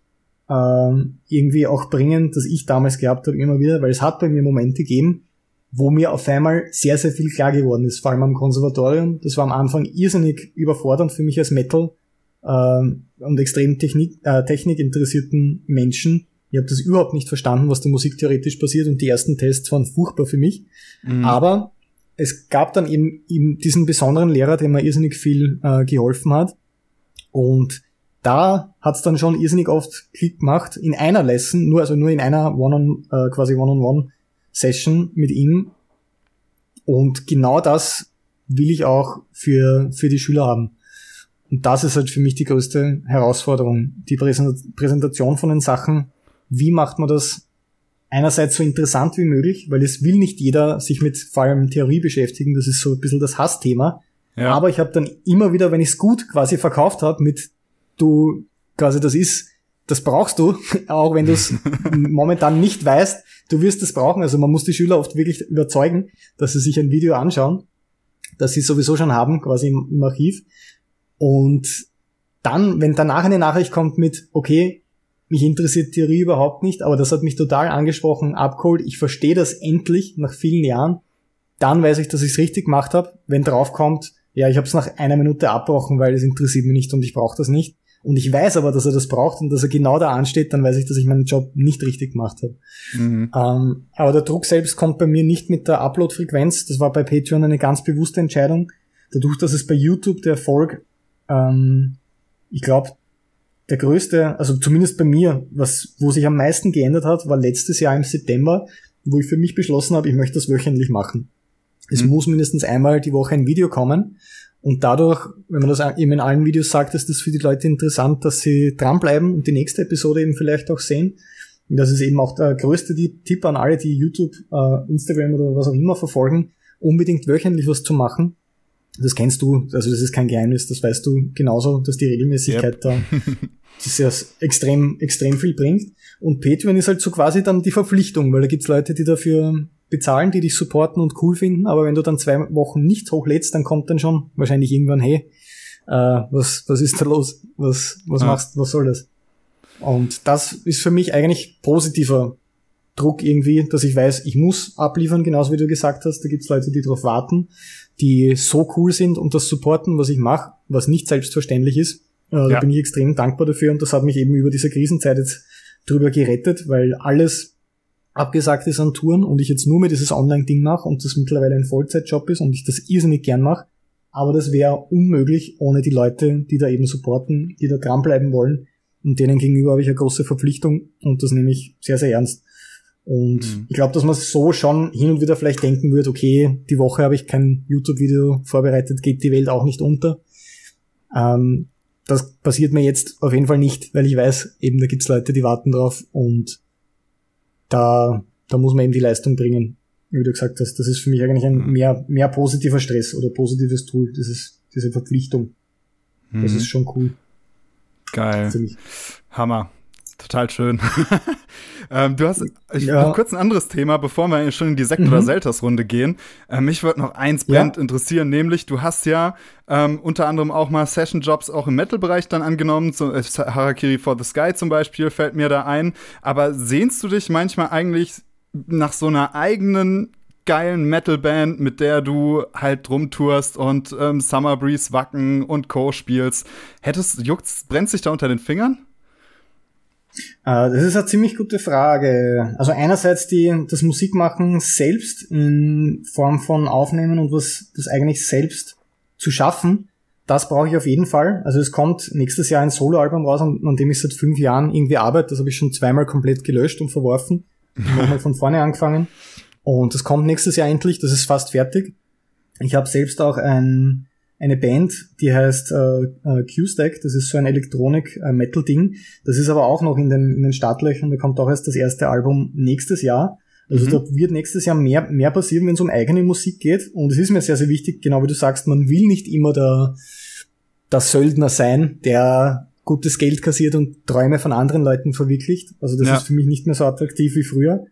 ähm, irgendwie auch bringen, das ich damals gehabt habe, immer wieder, weil es hat bei mir Momente gegeben, wo mir auf einmal sehr, sehr viel klar geworden ist, vor allem am Konservatorium. Das war am Anfang irrsinnig überfordernd für mich als Metal ähm, und extrem Technik, äh, technikinteressierten Menschen. Ich habe das überhaupt nicht verstanden, was da musiktheoretisch passiert und die ersten Tests waren furchtbar für mich. Mhm. Aber es gab dann eben, eben diesen besonderen Lehrer, der mir irrsinnig viel äh, geholfen hat. Und da hat es dann schon irrsinnig oft Klick gemacht in einer Lesson, nur also nur in einer One-on, äh, quasi One-on-One-Session mit ihm. Und genau das will ich auch für, für die Schüler haben. Und das ist halt für mich die größte Herausforderung. Die Präsentation von den Sachen. Wie macht man das einerseits so interessant wie möglich, weil es will nicht jeder sich mit vor allem Theorie beschäftigen, das ist so ein bisschen das Hassthema. Ja. Aber ich habe dann immer wieder, wenn ich es gut quasi verkauft habe, mit du quasi das ist, das brauchst du, <laughs> auch wenn du es <laughs> momentan nicht weißt, du wirst es brauchen. Also man muss die Schüler oft wirklich überzeugen, dass sie sich ein Video anschauen, das sie sowieso schon haben, quasi im, im Archiv. Und dann, wenn danach eine Nachricht kommt mit, okay, mich interessiert Theorie überhaupt nicht, aber das hat mich total angesprochen, abgeholt. Ich verstehe das endlich nach vielen Jahren. Dann weiß ich, dass ich es richtig gemacht habe. Wenn drauf kommt, ja, ich habe es nach einer Minute abbrochen, weil es interessiert mich nicht und ich brauche das nicht, und ich weiß aber, dass er das braucht und dass er genau da ansteht, dann weiß ich, dass ich meinen Job nicht richtig gemacht habe. Mhm. Ähm, aber der Druck selbst kommt bei mir nicht mit der Upload-Frequenz. Das war bei Patreon eine ganz bewusste Entscheidung. Dadurch, dass es bei YouTube der Erfolg, ähm, ich glaube, der größte, also zumindest bei mir, was, wo sich am meisten geändert hat, war letztes Jahr im September, wo ich für mich beschlossen habe, ich möchte das wöchentlich machen. Es mhm. muss mindestens einmal die Woche ein Video kommen. Und dadurch, wenn man das eben in allen Videos sagt, ist das für die Leute interessant, dass sie dranbleiben und die nächste Episode eben vielleicht auch sehen. Und das ist eben auch der größte Tipp an alle, die YouTube, äh, Instagram oder was auch immer verfolgen, unbedingt wöchentlich was zu machen. Das kennst du, also das ist kein Geheimnis, das weißt du genauso, dass die Regelmäßigkeit yep. da <laughs> das ja extrem, extrem viel bringt. Und Patreon ist halt so quasi dann die Verpflichtung, weil da gibt's Leute, die dafür bezahlen, die dich supporten und cool finden, aber wenn du dann zwei Wochen nichts hochlädst, dann kommt dann schon wahrscheinlich irgendwann, hey, äh, was, was ist da los? Was, was ja. machst, was soll das? Und das ist für mich eigentlich positiver Druck irgendwie, dass ich weiß, ich muss abliefern, genauso wie du gesagt hast, da gibt's Leute, die darauf warten, die so cool sind und das supporten, was ich mache, was nicht selbstverständlich ist. Äh, ja. Da bin ich extrem dankbar dafür und das hat mich eben über diese Krisenzeit jetzt drüber gerettet, weil alles abgesagt ist an Touren und ich jetzt nur mehr dieses Online-Ding mache und das mittlerweile ein Vollzeitjob ist und ich das irrsinnig gern mache. Aber das wäre unmöglich ohne die Leute, die da eben supporten, die da dranbleiben wollen. Und denen gegenüber habe ich eine große Verpflichtung und das nehme ich sehr, sehr ernst. Und mhm. ich glaube, dass man so schon hin und wieder vielleicht denken würde, okay, die Woche habe ich kein YouTube-Video vorbereitet, geht die Welt auch nicht unter. Ähm, das passiert mir jetzt auf jeden Fall nicht, weil ich weiß, eben da gibt's Leute, die warten drauf und da, da muss man eben die Leistung bringen. Wie du gesagt hast, das ist für mich eigentlich ein mhm. mehr, mehr positiver Stress oder positives Tool, das ist diese Verpflichtung. Das mhm. ist schon cool. Geil. Hammer. Total schön. <laughs> ähm, du hast ich, ja. noch kurz ein anderes Thema, bevor wir schon in die Sekt- mhm. oder Selters-Runde gehen. Äh, mich würde noch eins brennend ja. interessieren, nämlich du hast ja ähm, unter anderem auch mal Session-Jobs auch im Metal-Bereich dann angenommen. So, äh, Harakiri for the Sky zum Beispiel fällt mir da ein. Aber sehnst du dich manchmal eigentlich nach so einer eigenen geilen Metal-Band, mit der du halt rumtourst und ähm, Summer Breeze Wacken und Co. spielst? Hättest, juckt's, brennt sich da unter den Fingern? Äh, das ist eine ziemlich gute Frage. Also einerseits die, das Musikmachen selbst in Form von Aufnehmen und was das eigentlich selbst zu schaffen, das brauche ich auf jeden Fall. Also es kommt nächstes Jahr ein Soloalbum raus, an, an dem ich seit fünf Jahren irgendwie arbeite. Das habe ich schon zweimal komplett gelöscht und verworfen. Nochmal von vorne angefangen. Und das kommt nächstes Jahr endlich, das ist fast fertig. Ich habe selbst auch ein eine Band, die heißt äh, äh, Q-Stack, das ist so ein Elektronik-Metal-Ding. Äh, das ist aber auch noch in den, in den Startlöchern, da kommt auch erst das erste Album nächstes Jahr. Also mhm. da wird nächstes Jahr mehr, mehr passieren, wenn es um eigene Musik geht. Und es ist mir sehr, sehr wichtig, genau wie du sagst, man will nicht immer der, der Söldner sein, der gutes Geld kassiert und Träume von anderen Leuten verwirklicht. Also das ja. ist für mich nicht mehr so attraktiv wie früher.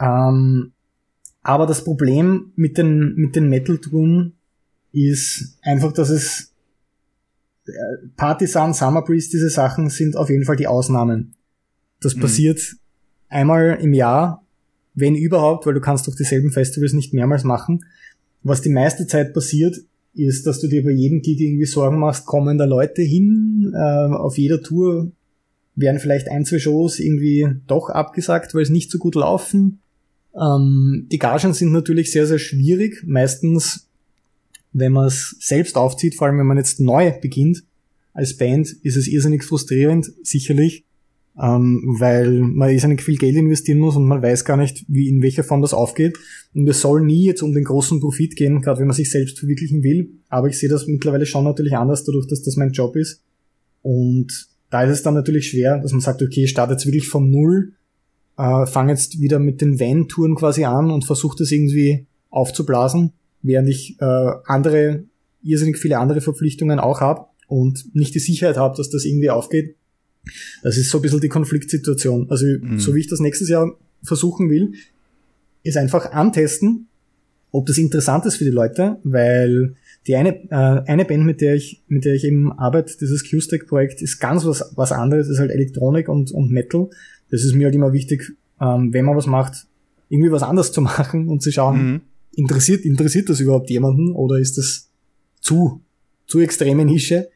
Ähm, aber das Problem mit den, mit den Metal-Touren ist einfach, dass es äh, Partisan, Summer Breeze, diese Sachen sind auf jeden Fall die Ausnahmen. Das mhm. passiert einmal im Jahr, wenn überhaupt, weil du kannst doch dieselben Festivals nicht mehrmals machen. Was die meiste Zeit passiert, ist, dass du dir bei jedem Gig irgendwie Sorgen machst, kommen da Leute hin, äh, auf jeder Tour werden vielleicht ein, zwei Shows irgendwie doch abgesagt, weil es nicht so gut laufen. Ähm, die Gagen sind natürlich sehr, sehr schwierig. Meistens wenn man es selbst aufzieht, vor allem wenn man jetzt neu beginnt als Band, ist es irrsinnig frustrierend, sicherlich, ähm, weil man irrsinnig viel Geld investieren muss und man weiß gar nicht, wie in welcher Form das aufgeht. Und es soll nie jetzt um den großen Profit gehen, gerade wenn man sich selbst verwirklichen will. Aber ich sehe das mittlerweile schon natürlich anders, dadurch, dass das mein Job ist. Und da ist es dann natürlich schwer, dass man sagt, okay, ich starte jetzt wirklich von Null, äh, fange jetzt wieder mit den Van-Touren quasi an und versuche das irgendwie aufzublasen während ich äh, andere, irrsinnig viele andere Verpflichtungen auch habe und nicht die Sicherheit habe, dass das irgendwie aufgeht. Das ist so ein bisschen die Konfliktsituation. Also mhm. so wie ich das nächstes Jahr versuchen will, ist einfach antesten, ob das interessant ist für die Leute, weil die eine, äh, eine Band, mit der ich, mit der ich eben arbeite, dieses Q-Stack-Projekt, ist ganz was, was anderes, ist halt Elektronik und, und Metal. Das ist mir halt immer wichtig, ähm, wenn man was macht, irgendwie was anderes zu <laughs> machen und zu schauen, mhm interessiert, interessiert das überhaupt jemanden oder ist das zu, zu extreme Nische?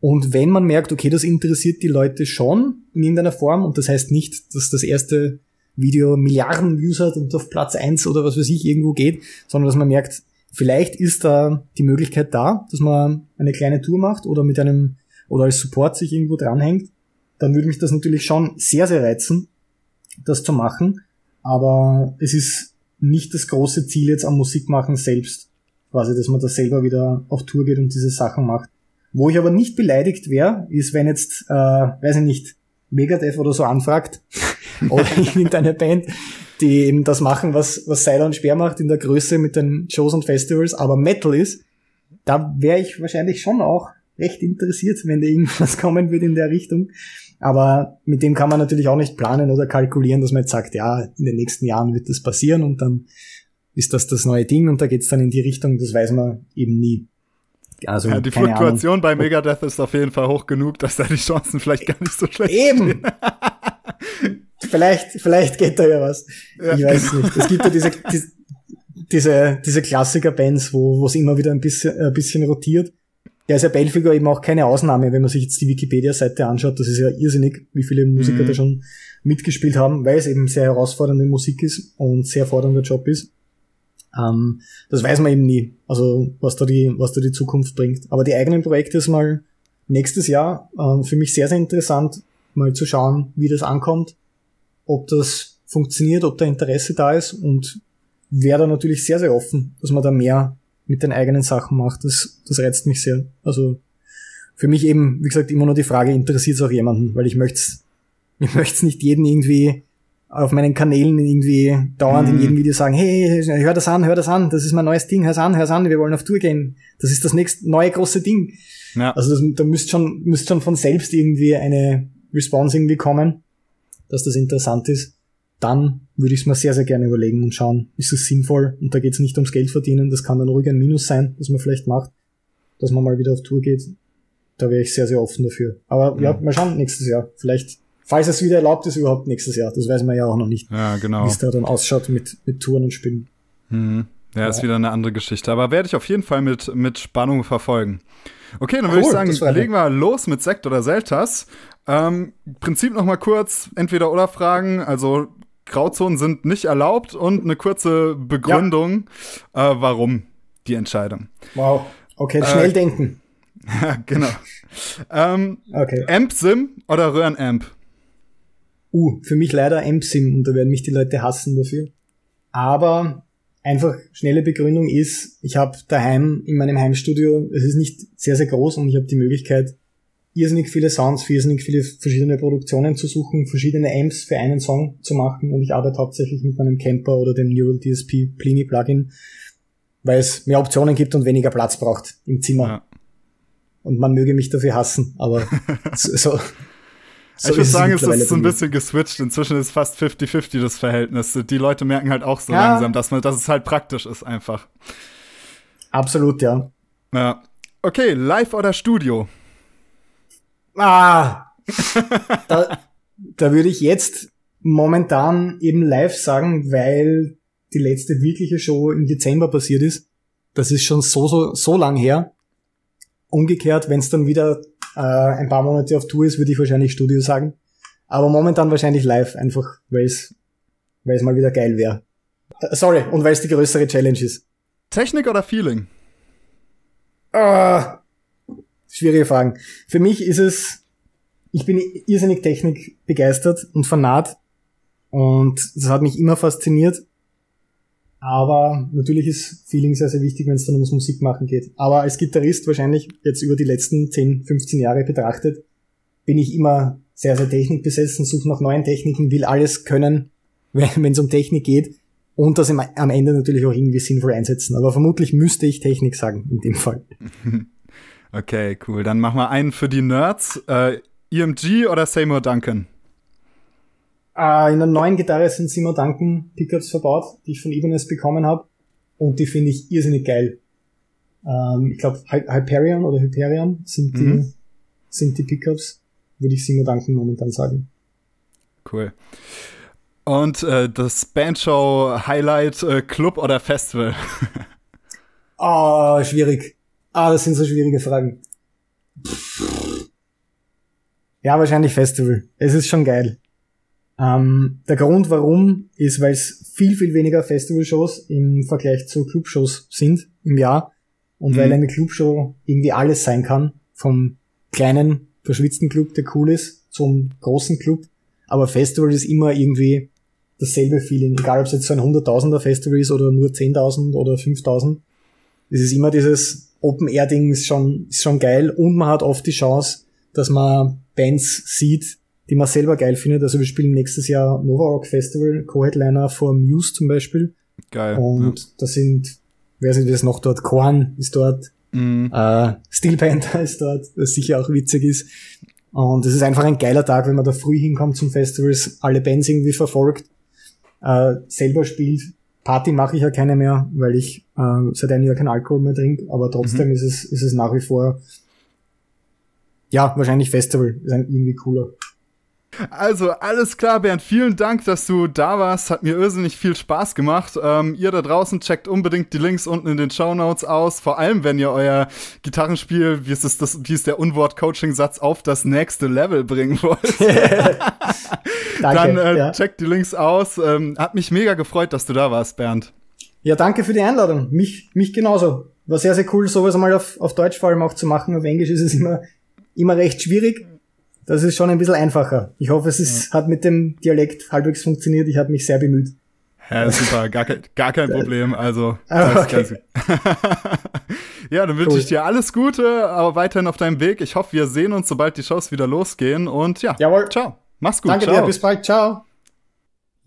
Und wenn man merkt, okay, das interessiert die Leute schon in irgendeiner Form, und das heißt nicht, dass das erste Video Milliarden Views hat und auf Platz eins oder was weiß ich irgendwo geht, sondern dass man merkt, vielleicht ist da die Möglichkeit da, dass man eine kleine Tour macht oder mit einem oder als Support sich irgendwo dranhängt, dann würde mich das natürlich schon sehr, sehr reizen, das zu machen. Aber es ist nicht das große Ziel jetzt am Musikmachen selbst, quasi, dass man da selber wieder auf Tour geht und diese Sachen macht. Wo ich aber nicht beleidigt wäre, ist, wenn jetzt, äh, weiß ich nicht, Megadeth oder so anfragt <laughs> oder irgendeine Band, die eben das machen, was, was Seiler und Speer macht in der Größe mit den Shows und Festivals, aber Metal ist, da wäre ich wahrscheinlich schon auch recht interessiert, wenn da irgendwas <laughs> kommen wird in der Richtung. Aber mit dem kann man natürlich auch nicht planen oder kalkulieren, dass man jetzt sagt, ja, in den nächsten Jahren wird das passieren und dann ist das das neue Ding und da geht's dann in die Richtung, das weiß man eben nie. Also, ja, die Fluktuation Ahnung. bei Megadeth ist auf jeden Fall hoch genug, dass da die Chancen vielleicht gar nicht so schlecht Eben! <laughs> vielleicht, vielleicht geht da ja was. Ja, ich weiß genau. nicht. Es gibt ja diese, die, <laughs> diese, diese Klassiker-Bands, wo es immer wieder ein bisschen, ein bisschen rotiert. Ja, ist ja Belfigur eben auch keine Ausnahme, wenn man sich jetzt die Wikipedia-Seite anschaut. Das ist ja irrsinnig, wie viele Musiker mhm. da schon mitgespielt haben, weil es eben sehr herausfordernde Musik ist und sehr fordernder Job ist. Ähm, das weiß man eben nie, also was da die, was da die Zukunft bringt. Aber die eigenen Projekte ist mal nächstes Jahr äh, für mich sehr, sehr interessant, mal zu schauen, wie das ankommt, ob das funktioniert, ob da Interesse da ist und wäre da natürlich sehr, sehr offen, dass man da mehr mit den eigenen Sachen macht. Das, das reizt mich sehr. Also für mich eben, wie gesagt, immer nur die Frage, interessiert es auch jemanden, weil ich möchte <laughs> ich möchte nicht jeden irgendwie auf meinen Kanälen irgendwie dauernd mm. in mhm. jedem Video sagen, hey, hör das an, hör das an, das ist mein neues Ding, hör's an, hör's an, wir wollen auf Tour gehen. Das ist das nächste neue große Ding. Ja. Also das, da müsste schon, müsste schon von selbst irgendwie eine Response irgendwie kommen, dass das interessant ist. Dann würde ich es mir sehr, sehr gerne überlegen und schauen, ist es sinnvoll? Und da geht es nicht ums Geld verdienen, das kann dann ruhig ein Minus sein, das man vielleicht macht, dass man mal wieder auf Tour geht. Da wäre ich sehr, sehr offen dafür. Aber ja, ja mal schauen, nächstes Jahr. Vielleicht Falls es wieder erlaubt ist, überhaupt nächstes Jahr. Das weiß man ja auch noch nicht. Ja, genau. Wie es da dann ausschaut mit, mit Touren und Spinnen. Mhm. Ja, ja, ist wieder eine andere Geschichte. Aber werde ich auf jeden Fall mit, mit Spannung verfolgen. Okay, dann würde cool, ich sagen, legen wir los mit Sekt oder Seltas. Ähm, Prinzip noch mal kurz, entweder oder Fragen. Also Grauzonen sind nicht erlaubt und eine kurze Begründung, ja. äh, warum die Entscheidung. Wow, okay, schnell äh, denken. Ja, <laughs> genau. ähm, okay. Amp-Sim oder Röhren-Amp? Uh, für mich leider M-Sim und da werden mich die Leute hassen dafür. Aber einfach schnelle Begründung ist, ich habe daheim in meinem Heimstudio, es ist nicht sehr, sehr groß und ich habe die Möglichkeit, irrsinnig viele Sounds, irrsinnig viele verschiedene Produktionen zu suchen, verschiedene Amps für einen Song zu machen und ich arbeite hauptsächlich mit meinem Camper oder dem Neural DSP Plini Plugin, weil es mehr Optionen gibt und weniger Platz braucht im Zimmer. Ja. Und man möge mich dafür hassen, aber <laughs> so, so ich würde sagen, es ist so ein bisschen geswitcht. Inzwischen ist fast 50-50 das Verhältnis. Die Leute merken halt auch so ja. langsam, dass, man, dass es halt praktisch ist einfach. Absolut, ja. Ja. Okay, live oder Studio? Ah! <laughs> da, da würde ich jetzt momentan eben live sagen, weil die letzte wirkliche Show im Dezember passiert ist. Das ist schon so, so, so lang her. Umgekehrt, wenn es dann wieder äh, ein paar Monate auf Tour ist, würde ich wahrscheinlich Studio sagen. Aber momentan wahrscheinlich live, einfach weil es weil es mal wieder geil wäre. Äh, sorry, und weil es die größere Challenge ist. Technik oder Feeling? Ah, schwierige Fragen. Für mich ist es, ich bin irrsinnig Technik begeistert und fanat und das hat mich immer fasziniert. Aber natürlich ist Feeling sehr, sehr wichtig, wenn es dann ums Musikmachen geht. Aber als Gitarrist wahrscheinlich jetzt über die letzten 10, 15 Jahre betrachtet, bin ich immer sehr, sehr technikbesessen, suche nach neuen Techniken, will alles können, <laughs> wenn es um Technik geht und das am Ende natürlich auch irgendwie sinnvoll einsetzen. Aber vermutlich müsste ich Technik sagen in dem Fall. <laughs> Okay, cool. Dann machen wir einen für die Nerds. Äh, EMG oder Seymour Duncan? Äh, in der neuen Gitarre sind Simo Duncan Pickups verbaut, die ich von Ibanez bekommen habe. Und die finde ich irrsinnig geil. Ähm, ich glaube, Hyperion oder Hyperion sind die, mhm. sind die Pickups, würde ich Simo Duncan momentan sagen. Cool. Und äh, das Bandshow Highlight äh, Club oder Festival? <laughs> Ah, oh, schwierig. Ah, das sind so schwierige Fragen. Ja, wahrscheinlich Festival. Es ist schon geil. Ähm, der Grund warum ist, weil es viel, viel weniger Festivalshows im Vergleich zu Clubshows sind im Jahr und mhm. weil eine Clubshow irgendwie alles sein kann, vom kleinen, verschwitzten Club, der cool ist, zum großen Club. Aber Festival ist immer irgendwie dasselbe Feeling, egal ob es jetzt so ein 100.000er Festival ist oder nur 10.000 oder 5.000. Es ist immer dieses Open-Air-Ding ist schon, ist schon geil und man hat oft die Chance, dass man Bands sieht, die man selber geil findet. Also wir spielen nächstes Jahr Nova Rock Festival, Co-Headliner vor Muse zum Beispiel. Geil. Und ja. da sind, wer sind das noch dort? Korn ist dort, mhm. äh, Steel Panther <laughs> ist dort, was sicher auch witzig ist. Und es ist einfach ein geiler Tag, wenn man da früh hinkommt zum Festivals, alle Bands irgendwie verfolgt, äh, selber spielt. Party mache ich ja keine mehr, weil ich äh, seit einem Jahr kein Alkohol mehr trinke, aber trotzdem mhm. ist es ist es nach wie vor ja wahrscheinlich Festival ist ein irgendwie cooler. Also, alles klar, Bernd. Vielen Dank, dass du da warst. Hat mir irrsinnig viel Spaß gemacht. Ähm, ihr da draußen checkt unbedingt die Links unten in den Show Notes aus. Vor allem, wenn ihr euer Gitarrenspiel, wie ist, es das, wie ist der Unwort-Coaching-Satz, auf das nächste Level bringen wollt. <laughs> <laughs> Dann äh, ja. checkt die Links aus. Ähm, hat mich mega gefreut, dass du da warst, Bernd. Ja, danke für die Einladung. Mich, mich genauso. War sehr, sehr cool, sowas mal auf, auf Deutsch vor allem auch zu machen. Auf Englisch ist es immer, immer recht schwierig. Das ist schon ein bisschen einfacher. Ich hoffe, es ist, ja. hat mit dem Dialekt halbwegs funktioniert. Ich habe mich sehr bemüht. Ja, super, gar kein, gar kein <laughs> Problem. Also, ah, okay. <laughs> ja, dann wünsche cool. ich dir alles Gute, aber weiterhin auf deinem Weg. Ich hoffe, wir sehen uns, sobald die Shows wieder losgehen. Und ja, Jawohl. ciao. Mach's gut. Danke ciao. dir, bis bald. Ciao.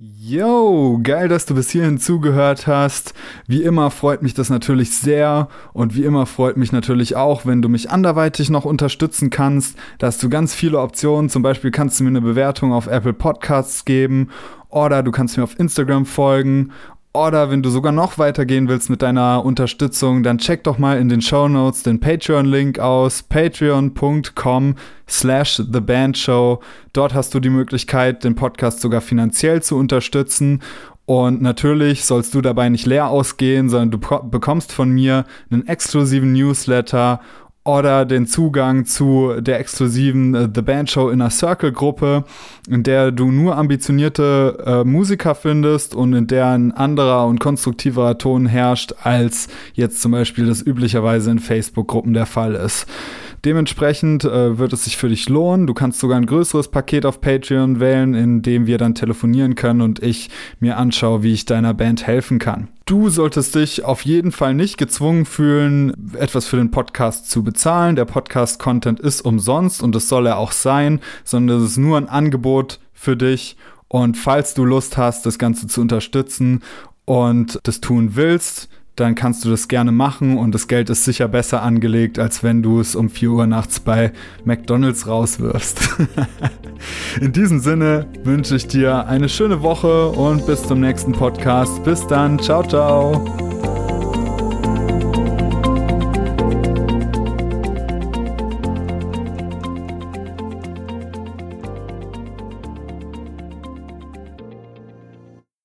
Yo, geil, dass du bis hierhin zugehört hast. Wie immer freut mich das natürlich sehr und wie immer freut mich natürlich auch, wenn du mich anderweitig noch unterstützen kannst. Da hast du ganz viele Optionen. Zum Beispiel kannst du mir eine Bewertung auf Apple Podcasts geben oder du kannst mir auf Instagram folgen oder wenn du sogar noch weitergehen willst mit deiner Unterstützung, dann check doch mal in den Show Notes den Patreon-Link aus, patreon.com slash thebandshow. Dort hast du die Möglichkeit, den Podcast sogar finanziell zu unterstützen. Und natürlich sollst du dabei nicht leer ausgehen, sondern du bekommst von mir einen exklusiven Newsletter oder den Zugang zu der exklusiven äh, The Band Show Inner Circle Gruppe, in der du nur ambitionierte äh, Musiker findest und in der ein anderer und konstruktiverer Ton herrscht, als jetzt zum Beispiel das üblicherweise in Facebook-Gruppen der Fall ist. Dementsprechend äh, wird es sich für dich lohnen. Du kannst sogar ein größeres Paket auf Patreon wählen, in dem wir dann telefonieren können und ich mir anschaue, wie ich deiner Band helfen kann. Du solltest dich auf jeden Fall nicht gezwungen fühlen, etwas für den Podcast zu bezahlen. Der Podcast-Content ist umsonst und das soll er auch sein, sondern es ist nur ein Angebot für dich. Und falls du Lust hast, das Ganze zu unterstützen und das tun willst, dann kannst du das gerne machen und das Geld ist sicher besser angelegt, als wenn du es um 4 Uhr nachts bei McDonald's rauswirfst. <laughs> In diesem Sinne wünsche ich dir eine schöne Woche und bis zum nächsten Podcast. Bis dann. Ciao, ciao.